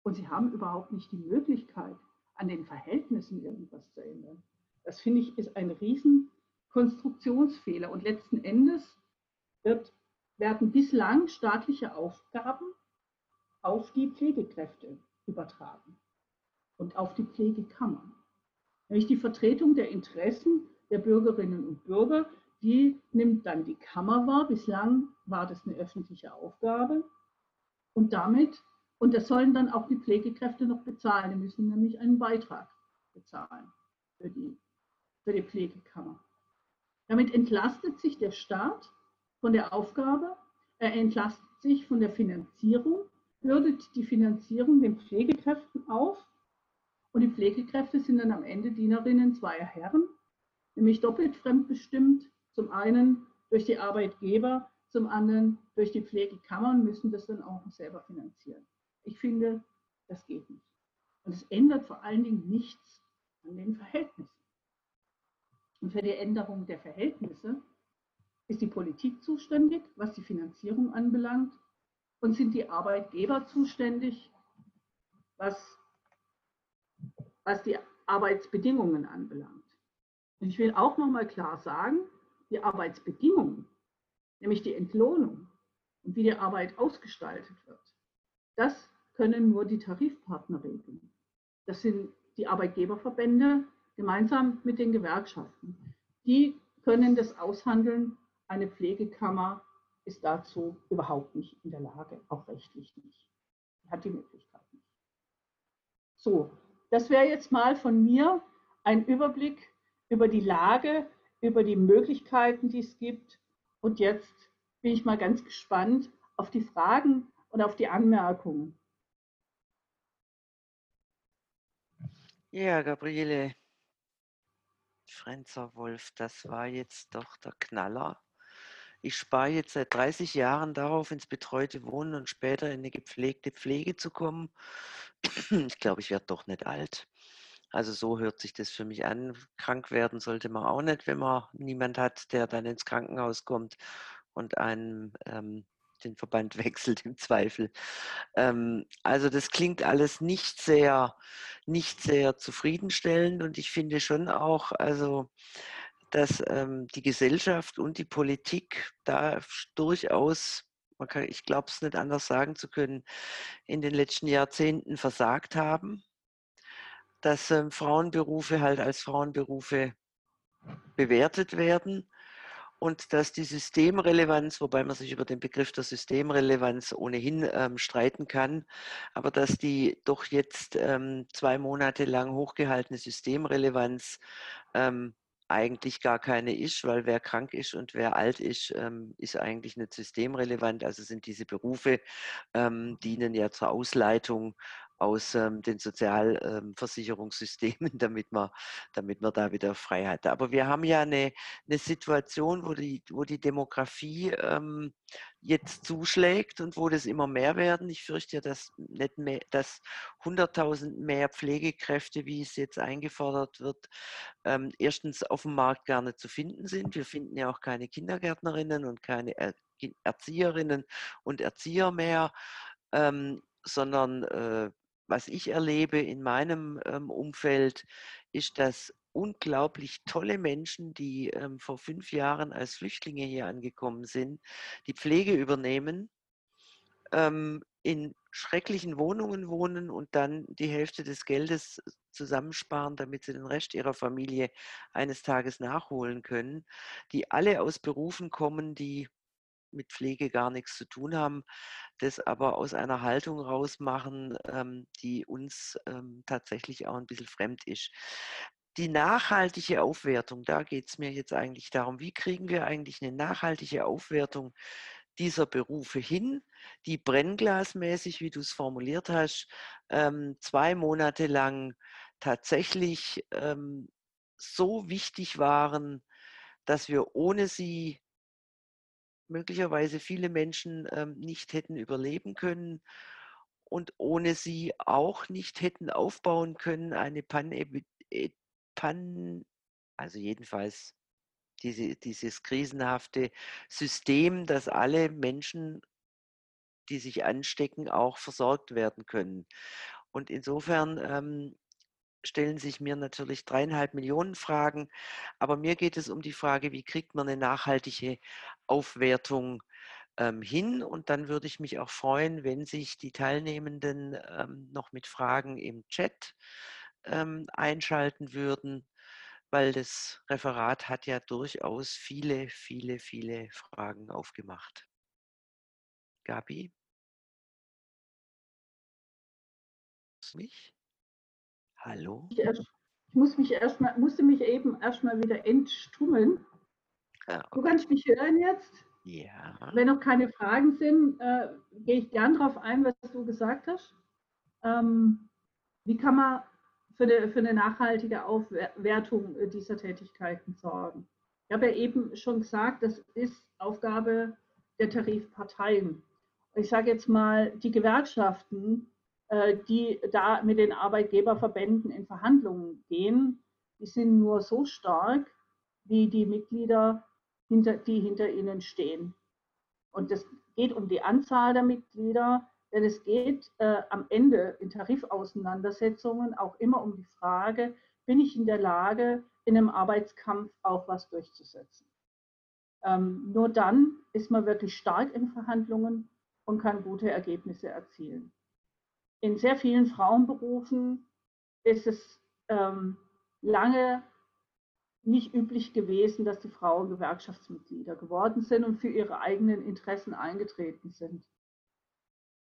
Und sie haben überhaupt nicht die Möglichkeit, an den Verhältnissen irgendwas zu ändern. Das finde ich ist ein riesen Konstruktionsfehler. Und letzten Endes wird, werden bislang staatliche Aufgaben auf die Pflegekräfte übertragen und auf die Pflegekammern. Nämlich die Vertretung der Interessen der Bürgerinnen und Bürger, die nimmt dann die Kammer wahr. Bislang war das eine öffentliche Aufgabe. Und damit und das sollen dann auch die Pflegekräfte noch bezahlen. Die müssen nämlich einen Beitrag bezahlen für die, für die Pflegekammer. Damit entlastet sich der Staat von der Aufgabe, er entlastet sich von der Finanzierung, bürdet die Finanzierung den Pflegekräften auf und die Pflegekräfte sind dann am Ende Dienerinnen zweier Herren, nämlich doppelt fremdbestimmt, zum einen durch die Arbeitgeber, zum anderen durch die Pflegekammern, müssen das dann auch selber finanzieren. Ich finde, das geht nicht. Und es ändert vor allen Dingen nichts an den Verhältnissen. Und für die Änderung der Verhältnisse ist die Politik zuständig, was die Finanzierung anbelangt, und sind die Arbeitgeber zuständig, was, was die Arbeitsbedingungen anbelangt. Und ich will auch noch mal klar sagen, die Arbeitsbedingungen, nämlich die Entlohnung und wie die Arbeit ausgestaltet wird, das können nur die Tarifpartner regeln. Das sind die Arbeitgeberverbände gemeinsam mit den Gewerkschaften. Die können das aushandeln. Eine Pflegekammer ist dazu überhaupt nicht in der Lage, auch rechtlich nicht. Die hat die Möglichkeit nicht. So, das wäre jetzt mal von mir ein Überblick über die Lage, über die Möglichkeiten, die es gibt. Und jetzt bin ich mal ganz gespannt auf die Fragen und auf die Anmerkungen. Ja, Gabriele Frenzer-Wolf, das war jetzt doch der Knaller. Ich spare jetzt seit 30 Jahren darauf, ins betreute Wohnen und später in eine gepflegte Pflege zu kommen. Ich glaube, ich werde doch nicht alt. Also so hört sich das für mich an. Krank werden sollte man auch nicht, wenn man niemand hat, der dann ins Krankenhaus kommt und einem ähm, den Verband wechselt im Zweifel. Ähm, also das klingt alles nicht sehr, nicht sehr zufriedenstellend und ich finde schon auch, also dass ähm, die Gesellschaft und die Politik da durchaus, man kann, ich glaube es nicht anders sagen zu können, in den letzten Jahrzehnten versagt haben, dass ähm, Frauenberufe halt als Frauenberufe bewertet werden und dass die Systemrelevanz, wobei man sich über den Begriff der Systemrelevanz ohnehin ähm, streiten kann, aber dass die doch jetzt ähm, zwei Monate lang hochgehaltene Systemrelevanz ähm, eigentlich gar keine ist, weil wer krank ist und wer alt ist, ähm, ist eigentlich nicht systemrelevant. Also sind diese Berufe, ähm, dienen ja zur Ausleitung aus ähm, den Sozialversicherungssystemen, damit man, damit man da wieder Freiheit hat. Aber wir haben ja eine, eine Situation, wo die, wo die Demografie ähm, jetzt zuschlägt und wo das immer mehr werden. Ich fürchte ja, dass, nicht mehr, dass 100.000 mehr Pflegekräfte, wie es jetzt eingefordert wird, ähm, erstens auf dem Markt gar nicht zu finden sind. Wir finden ja auch keine Kindergärtnerinnen und keine Erzieherinnen und Erzieher mehr. Ähm, sondern äh, was ich erlebe in meinem ähm, Umfeld, ist, dass unglaublich tolle Menschen, die ähm, vor fünf Jahren als Flüchtlinge hier angekommen sind, die Pflege übernehmen, ähm, in schrecklichen Wohnungen wohnen und dann die Hälfte des Geldes zusammensparen, damit sie den Rest ihrer Familie eines Tages nachholen können, die alle aus Berufen kommen, die mit Pflege gar nichts zu tun haben, das aber aus einer Haltung rausmachen, ähm, die uns ähm, tatsächlich auch ein bisschen fremd ist. Die nachhaltige Aufwertung, da geht es mir jetzt eigentlich darum, wie kriegen wir eigentlich eine nachhaltige Aufwertung dieser Berufe hin, die brennglasmäßig, wie du es formuliert hast, ähm, zwei Monate lang tatsächlich so wichtig waren, dass wir ohne sie möglicherweise viele Menschen ähm, nicht hätten überleben können und ohne sie auch nicht hätten aufbauen können, eine Pan, Pan also jedenfalls diese, dieses krisenhafte System, dass alle Menschen, die sich anstecken, auch versorgt werden können. Und insofern ähm, stellen sich mir natürlich dreieinhalb Millionen Fragen, aber mir geht es um die Frage, wie kriegt man eine nachhaltige Aufwertung ähm, hin? Und dann würde ich mich auch freuen, wenn sich die Teilnehmenden ähm, noch mit Fragen im Chat ähm, einschalten würden, weil das Referat hat ja durchaus viele, viele, viele Fragen aufgemacht. Gabi? Mich? Hallo? Ich, erst, ich muss mich erst mal, musste mich eben erstmal wieder entstummeln. Okay. Du kannst mich hören jetzt? Ja. Wenn noch keine Fragen sind, äh, gehe ich gern darauf ein, was du gesagt hast. Ähm, wie kann man für eine, für eine nachhaltige Aufwertung dieser Tätigkeiten sorgen? Ich habe ja eben schon gesagt, das ist Aufgabe der Tarifparteien. Ich sage jetzt mal, die Gewerkschaften äh, die da mit den Arbeitgeberverbänden in Verhandlungen gehen, die sind nur so stark wie die Mitglieder, hinter, die hinter ihnen stehen. Und es geht um die Anzahl der Mitglieder, denn es geht äh, am Ende in Tarifauseinandersetzungen auch immer um die Frage, bin ich in der Lage, in einem Arbeitskampf auch was durchzusetzen. Ähm, nur dann ist man wirklich stark in Verhandlungen und kann gute Ergebnisse erzielen in sehr vielen Frauenberufen ist es ähm, lange nicht üblich gewesen, dass die Frauen Gewerkschaftsmitglieder geworden sind und für ihre eigenen Interessen eingetreten sind.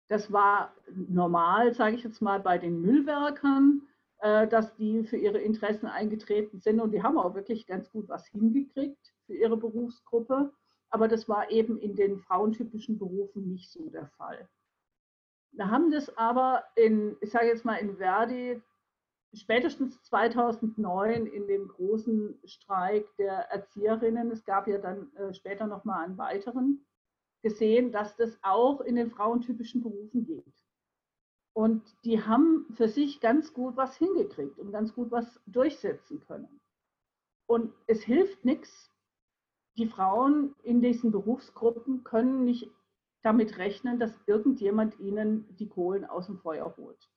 Das war normal, sage ich jetzt mal, bei den Müllwerkern, äh, dass die für ihre Interessen eingetreten sind und die haben auch wirklich ganz gut was hingekriegt für ihre Berufsgruppe. Aber das war eben in den frauentypischen Berufen nicht so der Fall. Wir haben das aber in, ich sage jetzt mal in Verdi, spätestens 2009 in dem großen Streik der Erzieherinnen, es gab ja dann äh, später nochmal einen weiteren, gesehen, dass das auch in den frauentypischen Berufen geht. Und die haben für sich ganz gut was hingekriegt und ganz gut was durchsetzen können. Und es hilft nichts, die Frauen in diesen Berufsgruppen können nicht damit rechnen, dass irgendjemand ihnen die Kohlen aus dem Feuer holt,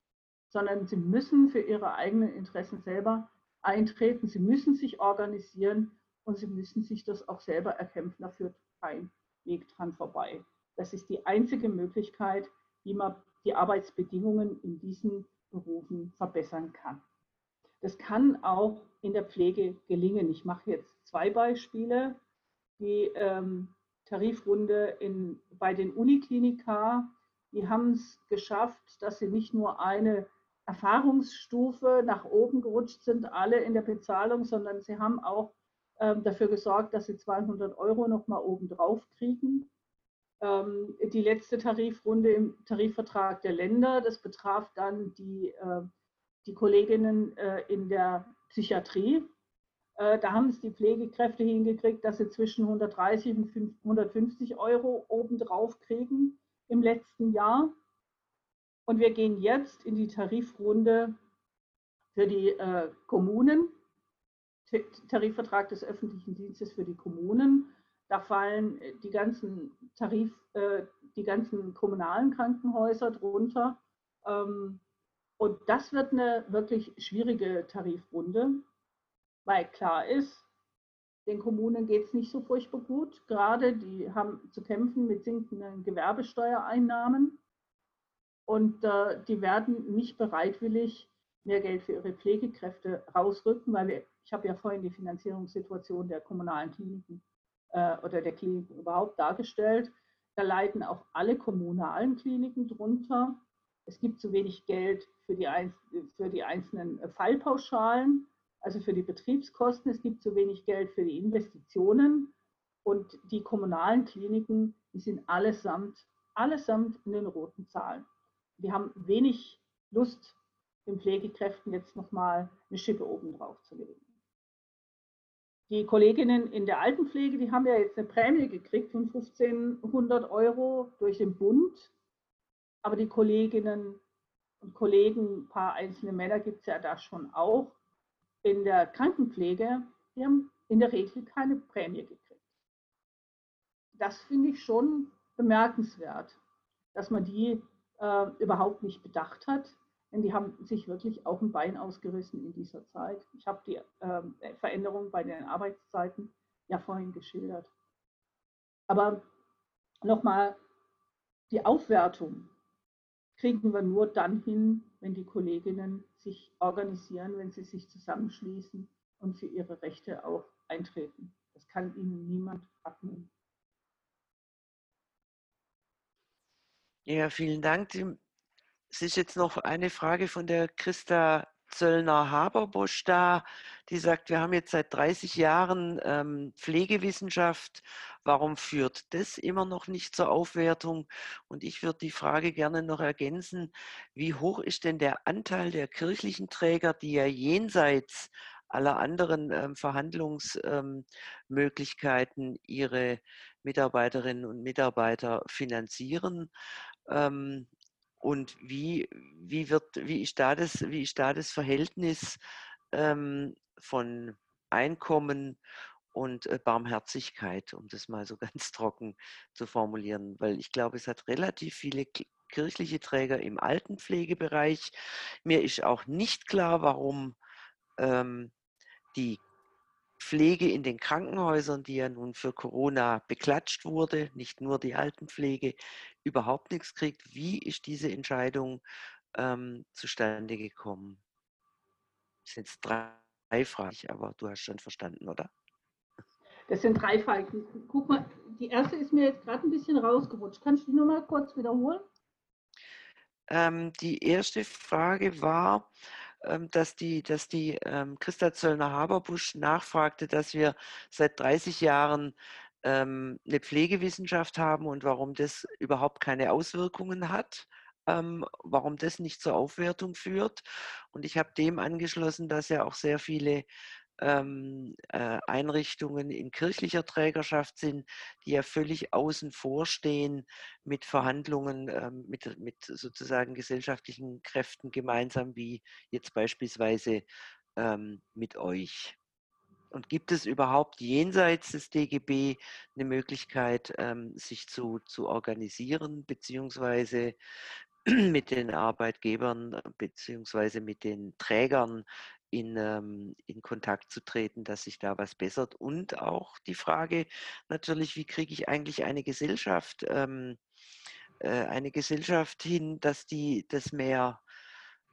sondern sie müssen für ihre eigenen Interessen selber eintreten, sie müssen sich organisieren und sie müssen sich das auch selber erkämpfen. Da führt kein Weg dran vorbei. Das ist die einzige Möglichkeit, wie man die Arbeitsbedingungen in diesen Berufen verbessern kann. Das kann auch in der Pflege gelingen. Ich mache jetzt zwei Beispiele. Die ähm, Tarifrunde in, bei den Uniklinika, die haben es geschafft, dass sie nicht nur eine Erfahrungsstufe nach oben gerutscht sind, alle in der Bezahlung, sondern sie haben auch ähm, dafür gesorgt, dass sie 200 Euro nochmal oben drauf kriegen. Ähm, die letzte Tarifrunde im Tarifvertrag der Länder, das betraf dann die, äh, die Kolleginnen äh, in der Psychiatrie. Äh, da haben es die Pflegekräfte hingekriegt, dass sie zwischen 130 und 150 Euro obendrauf kriegen im letzten Jahr. Und wir gehen jetzt in die Tarifrunde für die äh, Kommunen, Tarifvertrag des öffentlichen Dienstes für die Kommunen. Da fallen äh, die ganzen Tarif, äh, die ganzen kommunalen Krankenhäuser drunter. Ähm, und das wird eine wirklich schwierige Tarifrunde, weil klar ist, den Kommunen geht es nicht so furchtbar gut. Gerade die haben zu kämpfen mit sinkenden Gewerbesteuereinnahmen. Und äh, die werden nicht bereitwillig mehr Geld für ihre Pflegekräfte rausrücken, weil wir, ich habe ja vorhin die Finanzierungssituation der kommunalen Kliniken äh, oder der Kliniken überhaupt dargestellt. Da leiden auch alle kommunalen Kliniken drunter. Es gibt zu wenig Geld für die, für die einzelnen Fallpauschalen, also für die Betriebskosten. Es gibt zu wenig Geld für die Investitionen. Und die kommunalen Kliniken, die sind allesamt, allesamt in den roten Zahlen. Die haben wenig Lust, den Pflegekräften jetzt nochmal eine Schippe oben drauf zu legen. Die Kolleginnen in der Altenpflege, die haben ja jetzt eine Prämie gekriegt von 1500 Euro durch den Bund. Aber die Kolleginnen und Kollegen, ein paar einzelne Männer gibt es ja da schon auch, in der Krankenpflege, die haben in der Regel keine Prämie gekriegt. Das finde ich schon bemerkenswert, dass man die äh, überhaupt nicht bedacht hat. Denn die haben sich wirklich auch ein Bein ausgerissen in dieser Zeit. Ich habe die ähm, Veränderung bei den Arbeitszeiten ja vorhin geschildert. Aber nochmal, die Aufwertung kriegen wir nur dann hin, wenn die Kolleginnen sich organisieren, wenn sie sich zusammenschließen und für ihre Rechte auch eintreten. Das kann ihnen niemand abnehmen. Ja, vielen Dank. Es ist jetzt noch eine Frage von der Christa Zöllner-Haberbusch da, die sagt, wir haben jetzt seit 30 Jahren ähm, Pflegewissenschaft. Warum führt das immer noch nicht zur Aufwertung? Und ich würde die Frage gerne noch ergänzen, wie hoch ist denn der Anteil der kirchlichen Träger, die ja jenseits aller anderen ähm, Verhandlungsmöglichkeiten ähm, ihre Mitarbeiterinnen und Mitarbeiter finanzieren? Ähm, und wie, wie, wird, wie, ist da das, wie ist da das Verhältnis ähm, von Einkommen und äh, Barmherzigkeit, um das mal so ganz trocken zu formulieren? Weil ich glaube, es hat relativ viele kirchliche Träger im Altenpflegebereich. Mir ist auch nicht klar, warum ähm, die Pflege in den Krankenhäusern, die ja nun für Corona beklatscht wurde, nicht nur die Altenpflege, überhaupt nichts kriegt. Wie ist diese Entscheidung ähm, zustande gekommen? Das sind jetzt drei Fragen, aber du hast schon verstanden, oder? Das sind drei Fragen. Guck mal, die erste ist mir jetzt gerade ein bisschen rausgerutscht. Kannst du die nochmal kurz wiederholen? Ähm, die erste Frage war, dass die, dass die ähm, Christa Zöllner-Haberbusch nachfragte, dass wir seit 30 Jahren ähm, eine Pflegewissenschaft haben und warum das überhaupt keine Auswirkungen hat, warum das nicht zur Aufwertung führt. Und ich habe dem angeschlossen, dass ja auch sehr viele ähm, äh, Einrichtungen in kirchlicher Trägerschaft sind, die ja völlig außen vor stehen mit Verhandlungen ähm, mit, mit sozusagen gesellschaftlichen Kräften gemeinsam, wie jetzt beispielsweise ähm, mit euch. Und gibt es überhaupt jenseits des DGB eine Möglichkeit, ähm, sich zu, zu organisieren, beziehungsweise mit den Arbeitgebern beziehungsweise mit den Trägern in, ähm, in Kontakt zu treten, dass sich da was bessert. Und auch die Frage natürlich, wie kriege ich eigentlich eine Gesellschaft, ähm, äh, eine Gesellschaft hin, dass die das mehr,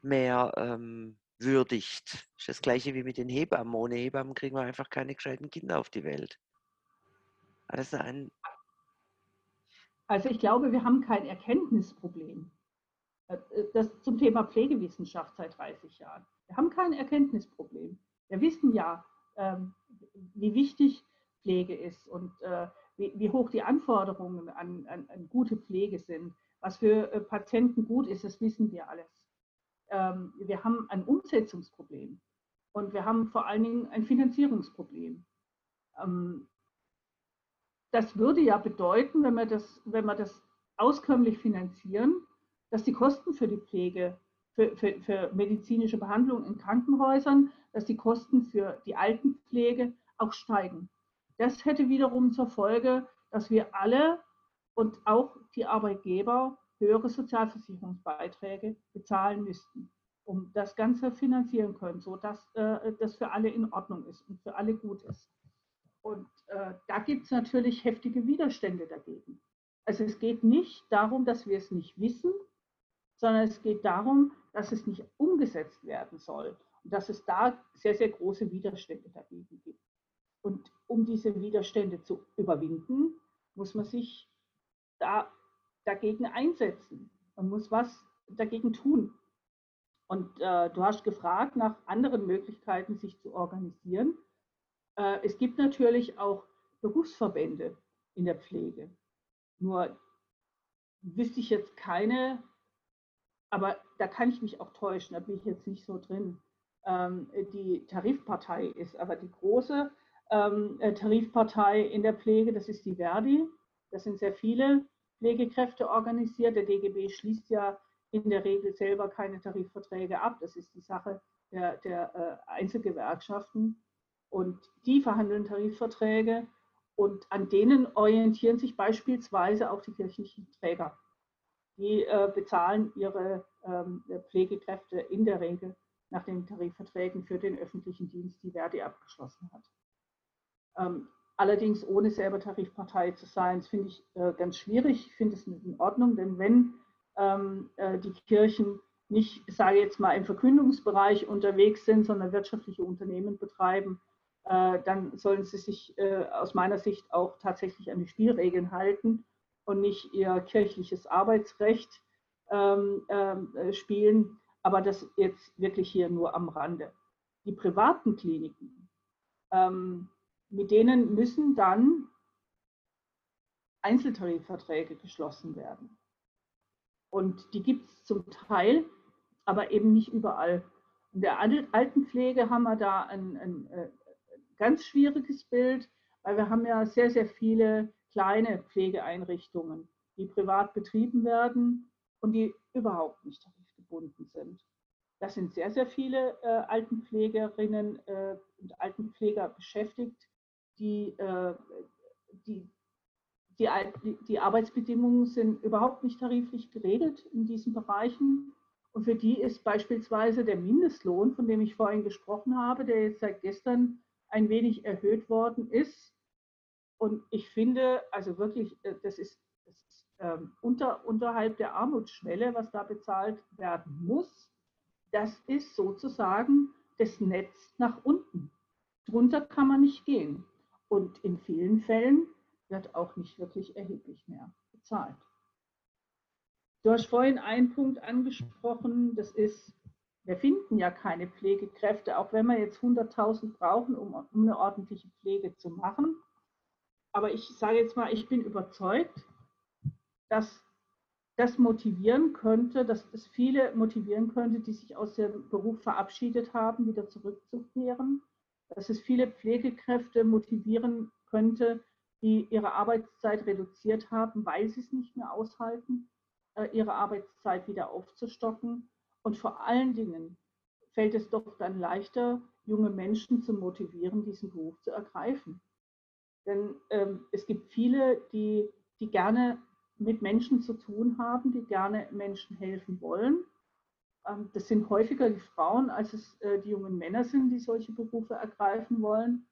mehr ähm, würdigt. Das ist das gleiche wie mit den Hebammen. Ohne Hebammen kriegen wir einfach keine gescheiten Kinder auf die Welt. Also, ein also ich glaube, wir haben kein Erkenntnisproblem. Äh, das zum Thema Pflegewissenschaft seit 30 Jahren. Wir haben kein Erkenntnisproblem. Wir wissen ja, ähm, wie wichtig Pflege ist und äh, wie hoch die Anforderungen an, an, an gute Pflege sind. Was für äh, Patienten gut ist, das wissen wir alles. Ähm, wir haben ein Umsetzungsproblem und wir haben vor allen Dingen ein Finanzierungsproblem. Ähm, das würde ja bedeuten, wenn wir das, wenn wir das auskömmlich finanzieren, dass die Kosten für die Pflege, für, für, für medizinische Behandlung in Krankenhäusern, dass die Kosten für die Altenpflege auch steigen. Das hätte wiederum zur Folge, dass wir alle und auch die Arbeitgeber höhere Sozialversicherungsbeiträge bezahlen müssten, um das Ganze finanzieren können, sodass äh, das für alle in Ordnung ist und für alle gut ist. Und äh, da gibt es natürlich heftige Widerstände dagegen. Also es geht nicht darum, dass wir es nicht wissen, sondern es geht darum, dass es nicht umgesetzt werden soll und dass es da sehr, sehr große Widerstände dagegen gibt. Und um diese Widerstände zu überwinden, muss man sich da dagegen einsetzen. Man muss was dagegen tun. Und äh, du hast gefragt nach anderen Möglichkeiten, sich zu organisieren. Äh, es gibt natürlich auch Berufsverbände in der Pflege. Nur wüsste ich jetzt keine, aber da kann ich mich auch täuschen, da bin ich jetzt nicht so drin. Ähm, die Tarifpartei ist aber die große ähm, äh, Tarifpartei in der Pflege, das ist die Verdi. Das sind sehr viele Pflegekräfte organisiert. Der DGB schließt ja in der Regel selber keine Tarifverträge ab. Das ist die Sache der, der äh, Einzelgewerkschaften. Und die verhandeln Tarifverträge und an denen orientieren sich beispielsweise auch die kirchlichen Träger. Die äh, bezahlen ihre ähm, Pflegekräfte in der Regel nach den Tarifverträgen für den öffentlichen Dienst, die Verdi abgeschlossen hat. Ähm, allerdings ohne selber Tarifpartei zu sein, das finde ich äh, ganz schwierig. Ich finde es nicht in Ordnung, denn wenn ähm, äh, die Kirchen nicht, sage jetzt mal, im Verkündungsbereich unterwegs sind, sondern wirtschaftliche Unternehmen betreiben, äh, dann sollen sie sich äh, aus meiner Sicht auch tatsächlich an die Spielregeln halten und nicht ihr kirchliches Arbeitsrecht ähm, ähm, äh, spielen. Aber das jetzt wirklich hier nur am Rande. Die privaten Kliniken, ähm, mit denen müssen dann Einzeltarifverträge geschlossen werden. Und die gibt es zum Teil, aber eben nicht überall. In der Altenpflege haben wir da ein, ein, ein äh, ganz schwieriges Bild, weil wir haben ja sehr, sehr viele kleine Pflegeeinrichtungen, die privat betrieben werden und die überhaupt nicht tarifgebunden sind. Das sind sehr, sehr viele äh, Altenpflegerinnen äh, und Altenpfleger beschäftigt, die, äh, die, die, die Arbeitsbedingungen sind überhaupt nicht tariflich geregelt in diesen Bereichen. Und für die ist beispielsweise der Mindestlohn, von dem ich vorhin gesprochen habe, der jetzt seit gestern ein wenig erhöht worden ist. Und ich finde, also wirklich, äh, das ist, das ist ähm, unter, unterhalb der Armutsschwelle, was da bezahlt werden muss. Das ist sozusagen das Netz nach unten. Drunter kann man nicht gehen. Und in vielen Fällen wird auch nicht wirklich erheblich mehr bezahlt. Du hast vorhin einen Punkt angesprochen, das ist, wir finden ja keine Pflegekräfte, auch wenn wir jetzt 100.000 brauchen, um, um eine ordentliche Pflege zu machen. Aber ich sage jetzt mal, ich bin überzeugt, dass das motivieren könnte, dass das viele motivieren könnte, die sich aus dem Beruf verabschiedet haben, wieder zurückzukehren dass es viele Pflegekräfte motivieren könnte, die ihre Arbeitszeit reduziert haben, weil sie es nicht mehr aushalten, äh, ihre Arbeitszeit wieder aufzustocken. Und vor allen Dingen fällt es doch dann leichter, junge Menschen zu motivieren, diesen Beruf zu ergreifen. Denn ähm, es gibt viele, die, die gerne mit Menschen zu tun haben, die gerne Menschen helfen wollen ähm, das sind häufiger die Frauen, als es äh, die jungen Männer sind, die solche Berufe ergreifen wollen.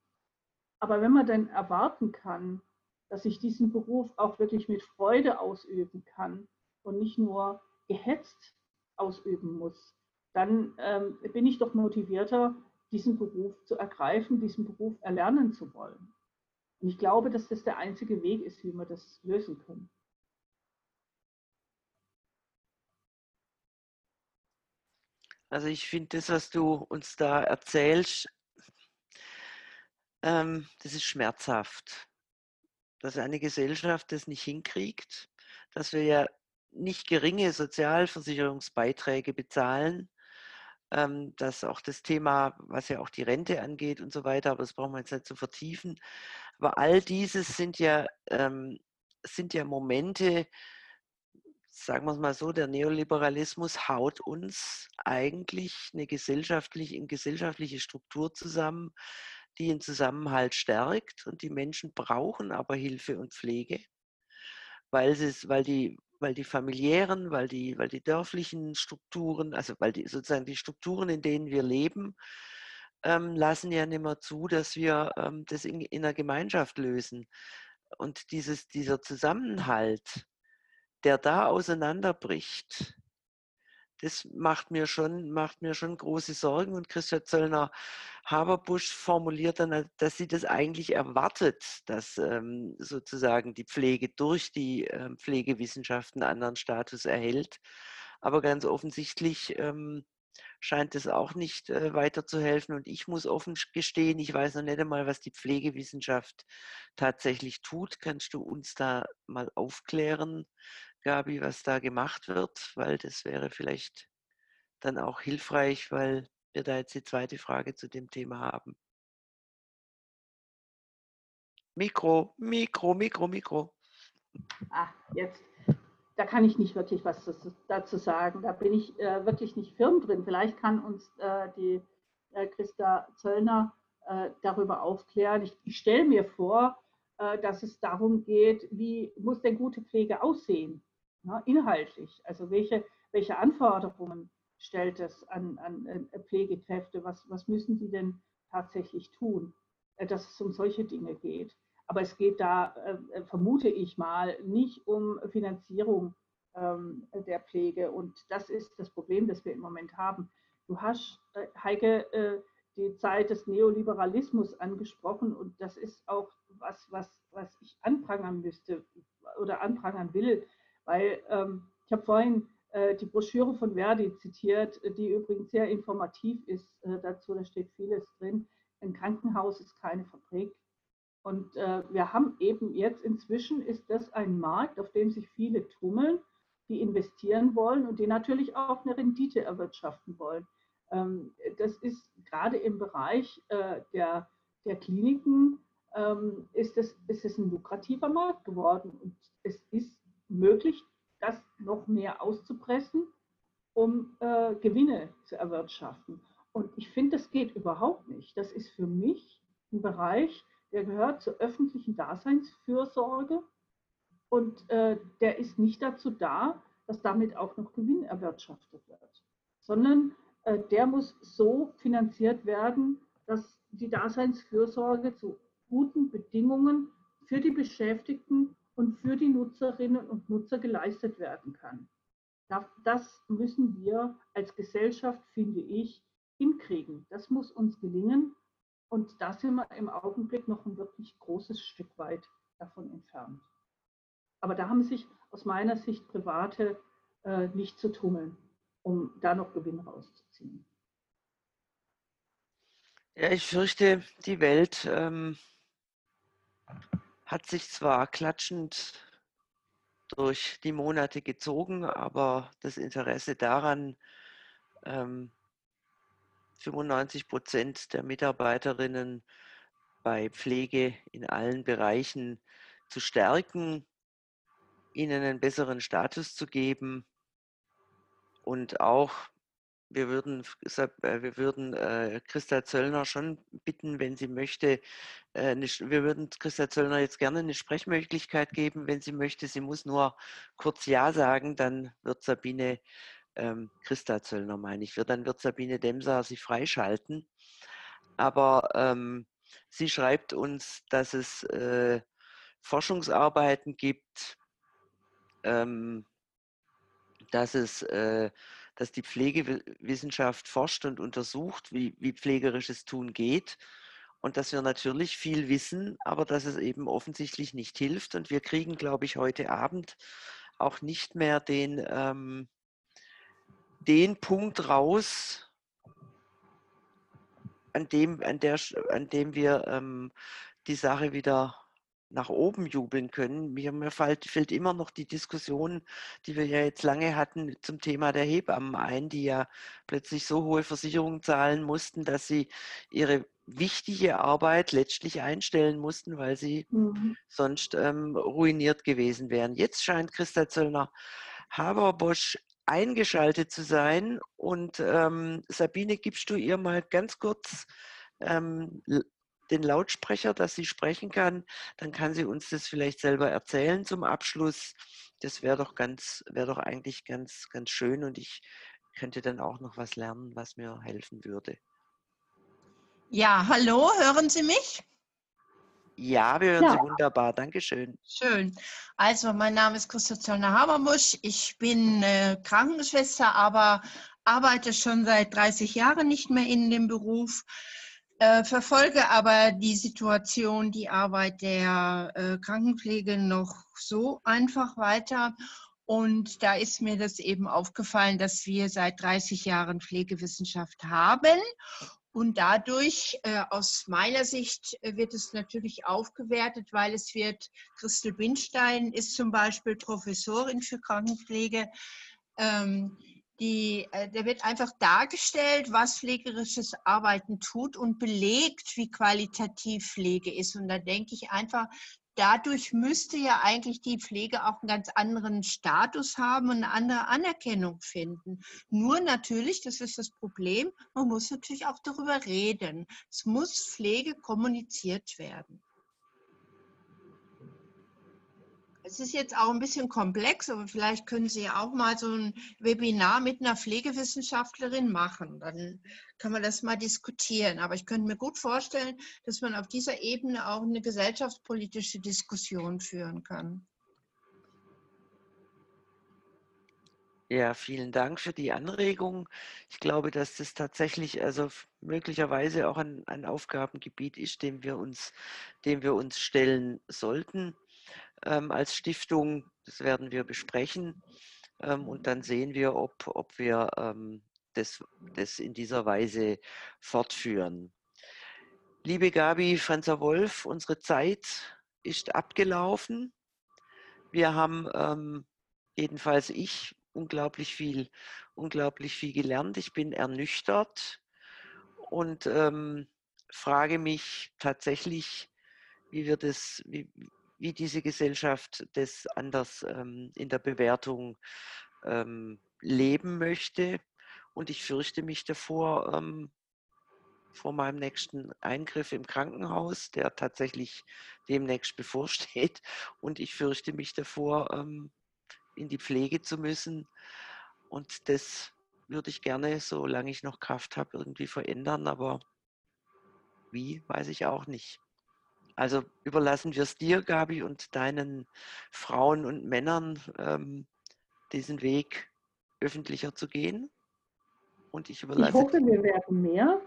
Aber wenn man dann erwarten kann, dass ich diesen Beruf auch wirklich mit Freude ausüben kann und nicht nur gehetzt ausüben muss, dann ähm, bin ich doch motivierter, diesen Beruf zu ergreifen, diesen Beruf erlernen zu wollen. Und ich glaube, dass das der einzige Weg ist, wie wir das lösen können. Also ich finde das, was du uns da erzählst, ähm, das ist schmerzhaft. Dass eine Gesellschaft das nicht hinkriegt, dass wir ja nicht geringe Sozialversicherungsbeiträge bezahlen, dass auch das Thema, was ja auch die Rente angeht und so weiter, aber das brauchen wir jetzt nicht zu vertiefen. Aber all dieses sind ja, ähm, sind ja Momente, sagen wir es mal so, der Neoliberalismus haut uns eigentlich eine gesellschaftliche, eine gesellschaftliche Struktur zusammen, die den Zusammenhalt stärkt und die Menschen brauchen aber Hilfe und Pflege, weil, es, weil, die, weil die familiären, weil die, weil die dörflichen Strukturen, also weil die sozusagen die Strukturen, in denen wir leben, ähm, lassen ja nicht mehr zu, dass wir ähm, das in, in einer Gemeinschaft lösen. Und dieses, dieser Zusammenhalt, der da auseinanderbricht, das macht mir schon, macht mir schon große Sorgen. Und Christian Zöllner Haberbusch formuliert dann, dass sie das eigentlich erwartet, dass ähm, sozusagen die Pflege durch die ähm, Pflegewissenschaften einen anderen Status erhält. Aber ganz offensichtlich ähm, scheint es auch nicht äh, weiterzuhelfen. Und ich muss offen gestehen, ich weiß noch nicht einmal, was die Pflegewissenschaft tatsächlich tut. Kannst du uns da mal aufklären, Gabi, was da gemacht wird? Weil das wäre vielleicht dann auch hilfreich, weil wir da jetzt die zweite Frage zu dem Thema haben. Mikro, Mikro, Mikro, Mikro. Ah, jetzt da kann ich nicht wirklich was dazu sagen. Da bin ich äh, wirklich nicht firm drin. Vielleicht kann uns äh, die äh, Christa Zöllner äh, darüber aufklären. Ich, ich stelle mir vor, äh, dass es darum geht, wie muss denn gute Pflege aussehen, ne, inhaltlich. Also welche, welche Anforderungen stellt es an, an äh, Pflegekräfte? Was, was müssen sie denn tatsächlich tun, dass es um solche Dinge geht? Aber es geht da, äh, vermute ich mal, nicht um Finanzierung ähm, der Pflege. Und das ist das Problem, das wir im Moment haben. Du hast, äh, Heike, äh, die Zeit des Neoliberalismus angesprochen und das ist auch was, was, was ich anprangern müsste oder anprangern will, weil ähm, ich habe vorhin äh, die Broschüre von Verdi zitiert, die übrigens sehr informativ ist äh, dazu, da steht vieles drin. Ein Krankenhaus ist keine Fabrik. Und äh, wir haben eben jetzt inzwischen ist das ein Markt, auf dem sich viele tummeln, die investieren wollen und die natürlich auch eine Rendite erwirtschaften wollen. Ähm, das ist gerade im Bereich äh, der, der Kliniken ähm, ist, es, ist es ein lukrativer Markt geworden und es ist möglich, das noch mehr auszupressen, um äh, Gewinne zu erwirtschaften. Und ich finde, das geht überhaupt nicht. Das ist für mich ein Bereich, der gehört zur öffentlichen Daseinsfürsorge und äh, der ist nicht dazu da, dass damit auch noch Gewinn erwirtschaftet wird, sondern äh, der muss so finanziert werden, dass die Daseinsfürsorge zu guten Bedingungen für die Beschäftigten und für die Nutzerinnen und Nutzer geleistet werden kann. Das müssen wir als Gesellschaft, finde ich, hinkriegen. Das muss uns gelingen. Und da sind wir im Augenblick noch ein wirklich großes Stück weit davon entfernt. Aber da haben sich aus meiner Sicht Private äh, nicht zu tummeln, um da noch Gewinn rauszuziehen. Ja, ich fürchte, die Welt ähm, hat sich zwar klatschend durch die Monate gezogen, aber das Interesse daran, ähm, 95 Prozent der Mitarbeiterinnen bei Pflege in allen Bereichen zu stärken, ihnen einen besseren Status zu geben und auch wir würden, äh, wir würden äh, Christa Zöllner schon bitten, wenn sie möchte, äh, eine, wir würden Christa Zöllner jetzt gerne eine Sprechmöglichkeit geben, wenn sie möchte. Sie muss nur kurz Ja sagen, dann wird Sabine ähm, Christa Zöllner, meine ich, dann wird Sabine Demser sie freischalten. Aber ähm, sie schreibt uns, dass es äh, Forschungsarbeiten gibt, ähm, dass es äh, dass die Pflegewissenschaft forscht und untersucht, wie, wie pflegerisches Tun geht und dass wir natürlich viel wissen, aber dass es eben offensichtlich nicht hilft. Und wir kriegen, glaube ich, heute Abend auch nicht mehr den, ähm, den Punkt raus, an dem, an der, an dem wir ähm, die Sache wieder nach oben jubeln können. Mir, mir fällt, fällt, immer noch die Diskussion, die wir ja jetzt lange hatten zum Thema der Hebammen ein, die ja plötzlich so hohe Versicherungen zahlen mussten, dass sie ihre wichtige Arbeit letztlich einstellen mussten, weil sie mhm. sonst ähm, ruiniert gewesen wären. Jetzt scheint Christa Zöllner Haberbosch eingeschaltet zu sein. Und ähm, Sabine, gibst du ihr mal ganz kurz ähm, den Lautsprecher, dass sie sprechen kann? Dann kann sie uns das vielleicht selber erzählen zum Abschluss. Das wäre doch ganz, wäre doch eigentlich ganz, ganz schön und ich könnte dann auch noch was lernen, was mir helfen würde. Ja, hallo, hören Sie mich? Ja, wir hören ja. Sie wunderbar. Dankeschön. Schön. Also, mein Name ist Christa Zöllner-Habermusch. Ich bin äh, Krankenschwester, aber arbeite schon seit 30 Jahren nicht mehr in dem Beruf. Äh, verfolge aber die Situation, die Arbeit der äh, Krankenpflege noch so einfach weiter. Und da ist mir das eben aufgefallen, dass wir seit 30 Jahren Pflegewissenschaft haben und dadurch, äh, aus meiner Sicht, äh, wird es natürlich aufgewertet, weil es wird, Christel Binstein ist zum Beispiel Professorin für Krankenpflege. Ähm, die, äh, der wird einfach dargestellt, was pflegerisches Arbeiten tut und belegt, wie qualitativ Pflege ist. Und da denke ich einfach, dadurch müsste ja eigentlich die Pflege auch einen ganz anderen Status haben und eine andere Anerkennung finden. Nur natürlich, das ist das Problem, man muss natürlich auch darüber reden. Es muss Pflege kommuniziert werden. Es ist jetzt auch ein bisschen komplex, aber vielleicht können Sie auch mal so ein Webinar mit einer Pflegewissenschaftlerin machen. Dann kann man das mal diskutieren. Aber ich könnte mir gut vorstellen, dass man auf dieser Ebene auch eine gesellschaftspolitische Diskussion führen kann. Ja, vielen Dank für die Anregung. Ich glaube, dass das tatsächlich also möglicherweise auch ein, ein Aufgabengebiet ist, dem wir uns, dem wir uns stellen sollten als Stiftung. Das werden wir besprechen ähm, und dann sehen wir, ob, ob wir ähm, das, das in dieser Weise fortführen. Liebe Gabi Franzer Wolf, unsere Zeit ist abgelaufen. Wir haben ähm, jedenfalls ich unglaublich viel, unglaublich viel gelernt. Ich bin ernüchtert und ähm, frage mich tatsächlich, wie wir das, wie, wie diese Gesellschaft das anders ähm, in der Bewertung ähm, leben möchte. Und ich fürchte mich davor, ähm, vor meinem nächsten Eingriff im Krankenhaus, der tatsächlich demnächst bevorsteht. Und ich fürchte mich davor, ähm, in die Pflege zu müssen. Und das würde ich gerne, solange ich noch Kraft habe, irgendwie verändern. Aber wie, weiß ich auch nicht. Also überlassen wir es dir, Gabi, und deinen Frauen und Männern, ähm, diesen Weg öffentlicher zu gehen. Und ich überlasse. Ich hoffe, wir werden mehr,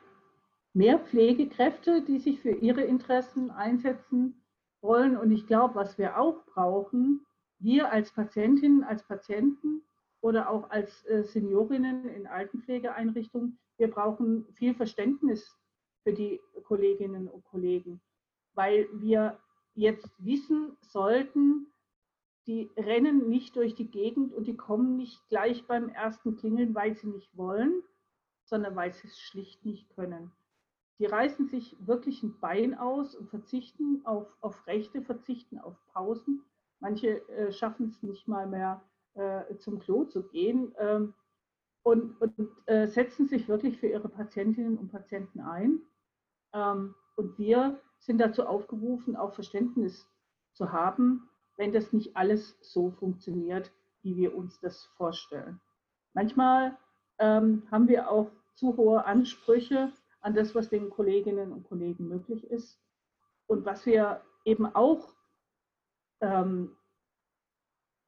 mehr Pflegekräfte, die sich für ihre Interessen einsetzen wollen. Und ich glaube, was wir auch brauchen, wir als Patientinnen, als Patienten oder auch als äh, Seniorinnen in Altenpflegeeinrichtungen, wir brauchen viel Verständnis für die Kolleginnen und Kollegen weil wir jetzt wissen sollten, die rennen nicht durch die Gegend und die kommen nicht gleich beim ersten Klingeln, weil sie nicht wollen, sondern weil sie es schlicht nicht können. Die reißen sich wirklich ein Bein aus und verzichten auf, auf Rechte, verzichten auf Pausen. Manche äh, schaffen es nicht mal mehr äh, zum Klo zu gehen ähm, und, und äh, setzen sich wirklich für ihre Patientinnen und Patienten ein. Ähm, und wir sind dazu aufgerufen, auch Verständnis zu haben, wenn das nicht alles so funktioniert, wie wir uns das vorstellen. Manchmal ähm, haben wir auch zu hohe Ansprüche an das, was den Kolleginnen und Kollegen möglich ist. Und was wir eben auch ähm,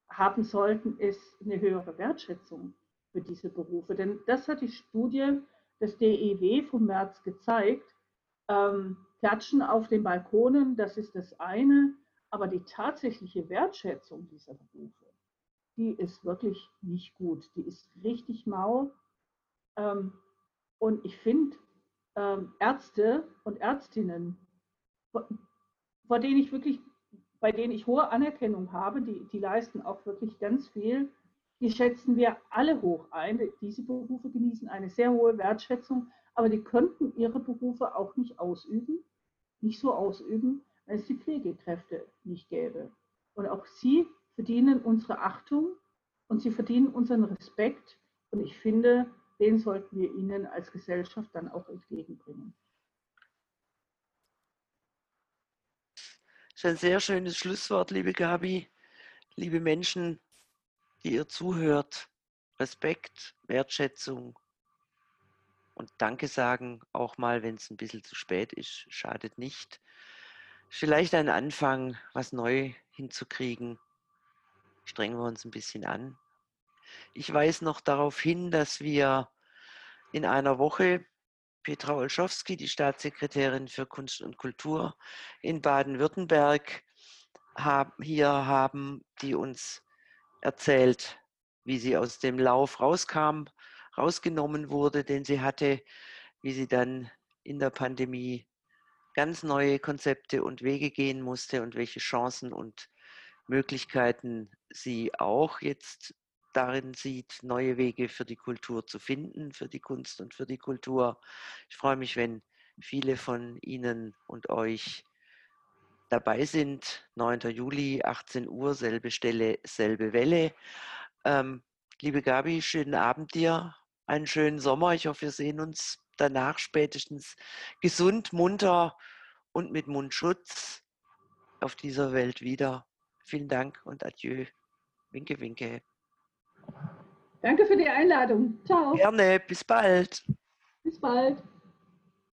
haben sollten, ist eine höhere Wertschätzung. für diese Berufe. Denn das hat die Studie des DEW vom März gezeigt. Ähm, Klatschen auf den Balkonen, das ist das eine, aber die tatsächliche Wertschätzung dieser Berufe, die ist wirklich nicht gut. Die ist richtig mau. Ähm, und ich finde, ähm, Ärzte und Ärztinnen, vor denen ich wirklich, bei denen ich hohe Anerkennung habe, die, die leisten auch wirklich ganz viel, die schätzen wir alle hoch ein. Diese Berufe genießen eine sehr hohe Wertschätzung, aber die könnten ihre Berufe auch nicht ausüben, nicht so ausüben, wenn es die Pflegekräfte nicht gäbe. Und auch sie verdienen unsere Achtung und sie verdienen unseren Respekt. Und ich finde, den sollten wir ihnen als Gesellschaft dann auch entgegenbringen. Das ist ein sehr schönes Schlusswort, liebe Gabi. Liebe Menschen, die ihr zuhört, Respekt, Wertschätzung und Danke sagen, auch mal, wenn es ein bisschen zu spät ist, schadet nicht. Vielleicht ein Anfang, was neu hinzukriegen. Strengen wir uns ein bisschen an. Ich weise noch darauf hin, dass wir in einer Woche Petra Olschowski, die Staatssekretärin für Kunst und Kultur in Baden-Württemberg, hier haben, die uns erzählt, wie sie aus dem Lauf rauskam, rausgenommen wurde, den sie hatte, wie sie dann in der Pandemie ganz neue Konzepte und Wege gehen musste und welche Chancen und Möglichkeiten sie auch jetzt darin sieht, neue Wege für die Kultur zu finden, für die Kunst und für die Kultur. Ich freue mich, wenn viele von Ihnen und euch dabei sind. 9. Juli, 18 Uhr, selbe Stelle, selbe Welle. Ähm, liebe Gabi, schönen Abend dir, einen schönen Sommer. Ich hoffe, wir sehen uns danach spätestens gesund, munter und mit Mundschutz auf dieser Welt wieder. Vielen Dank und adieu. Winke, winke. Danke für die Einladung. Ciao. Gerne, bis bald. Bis bald.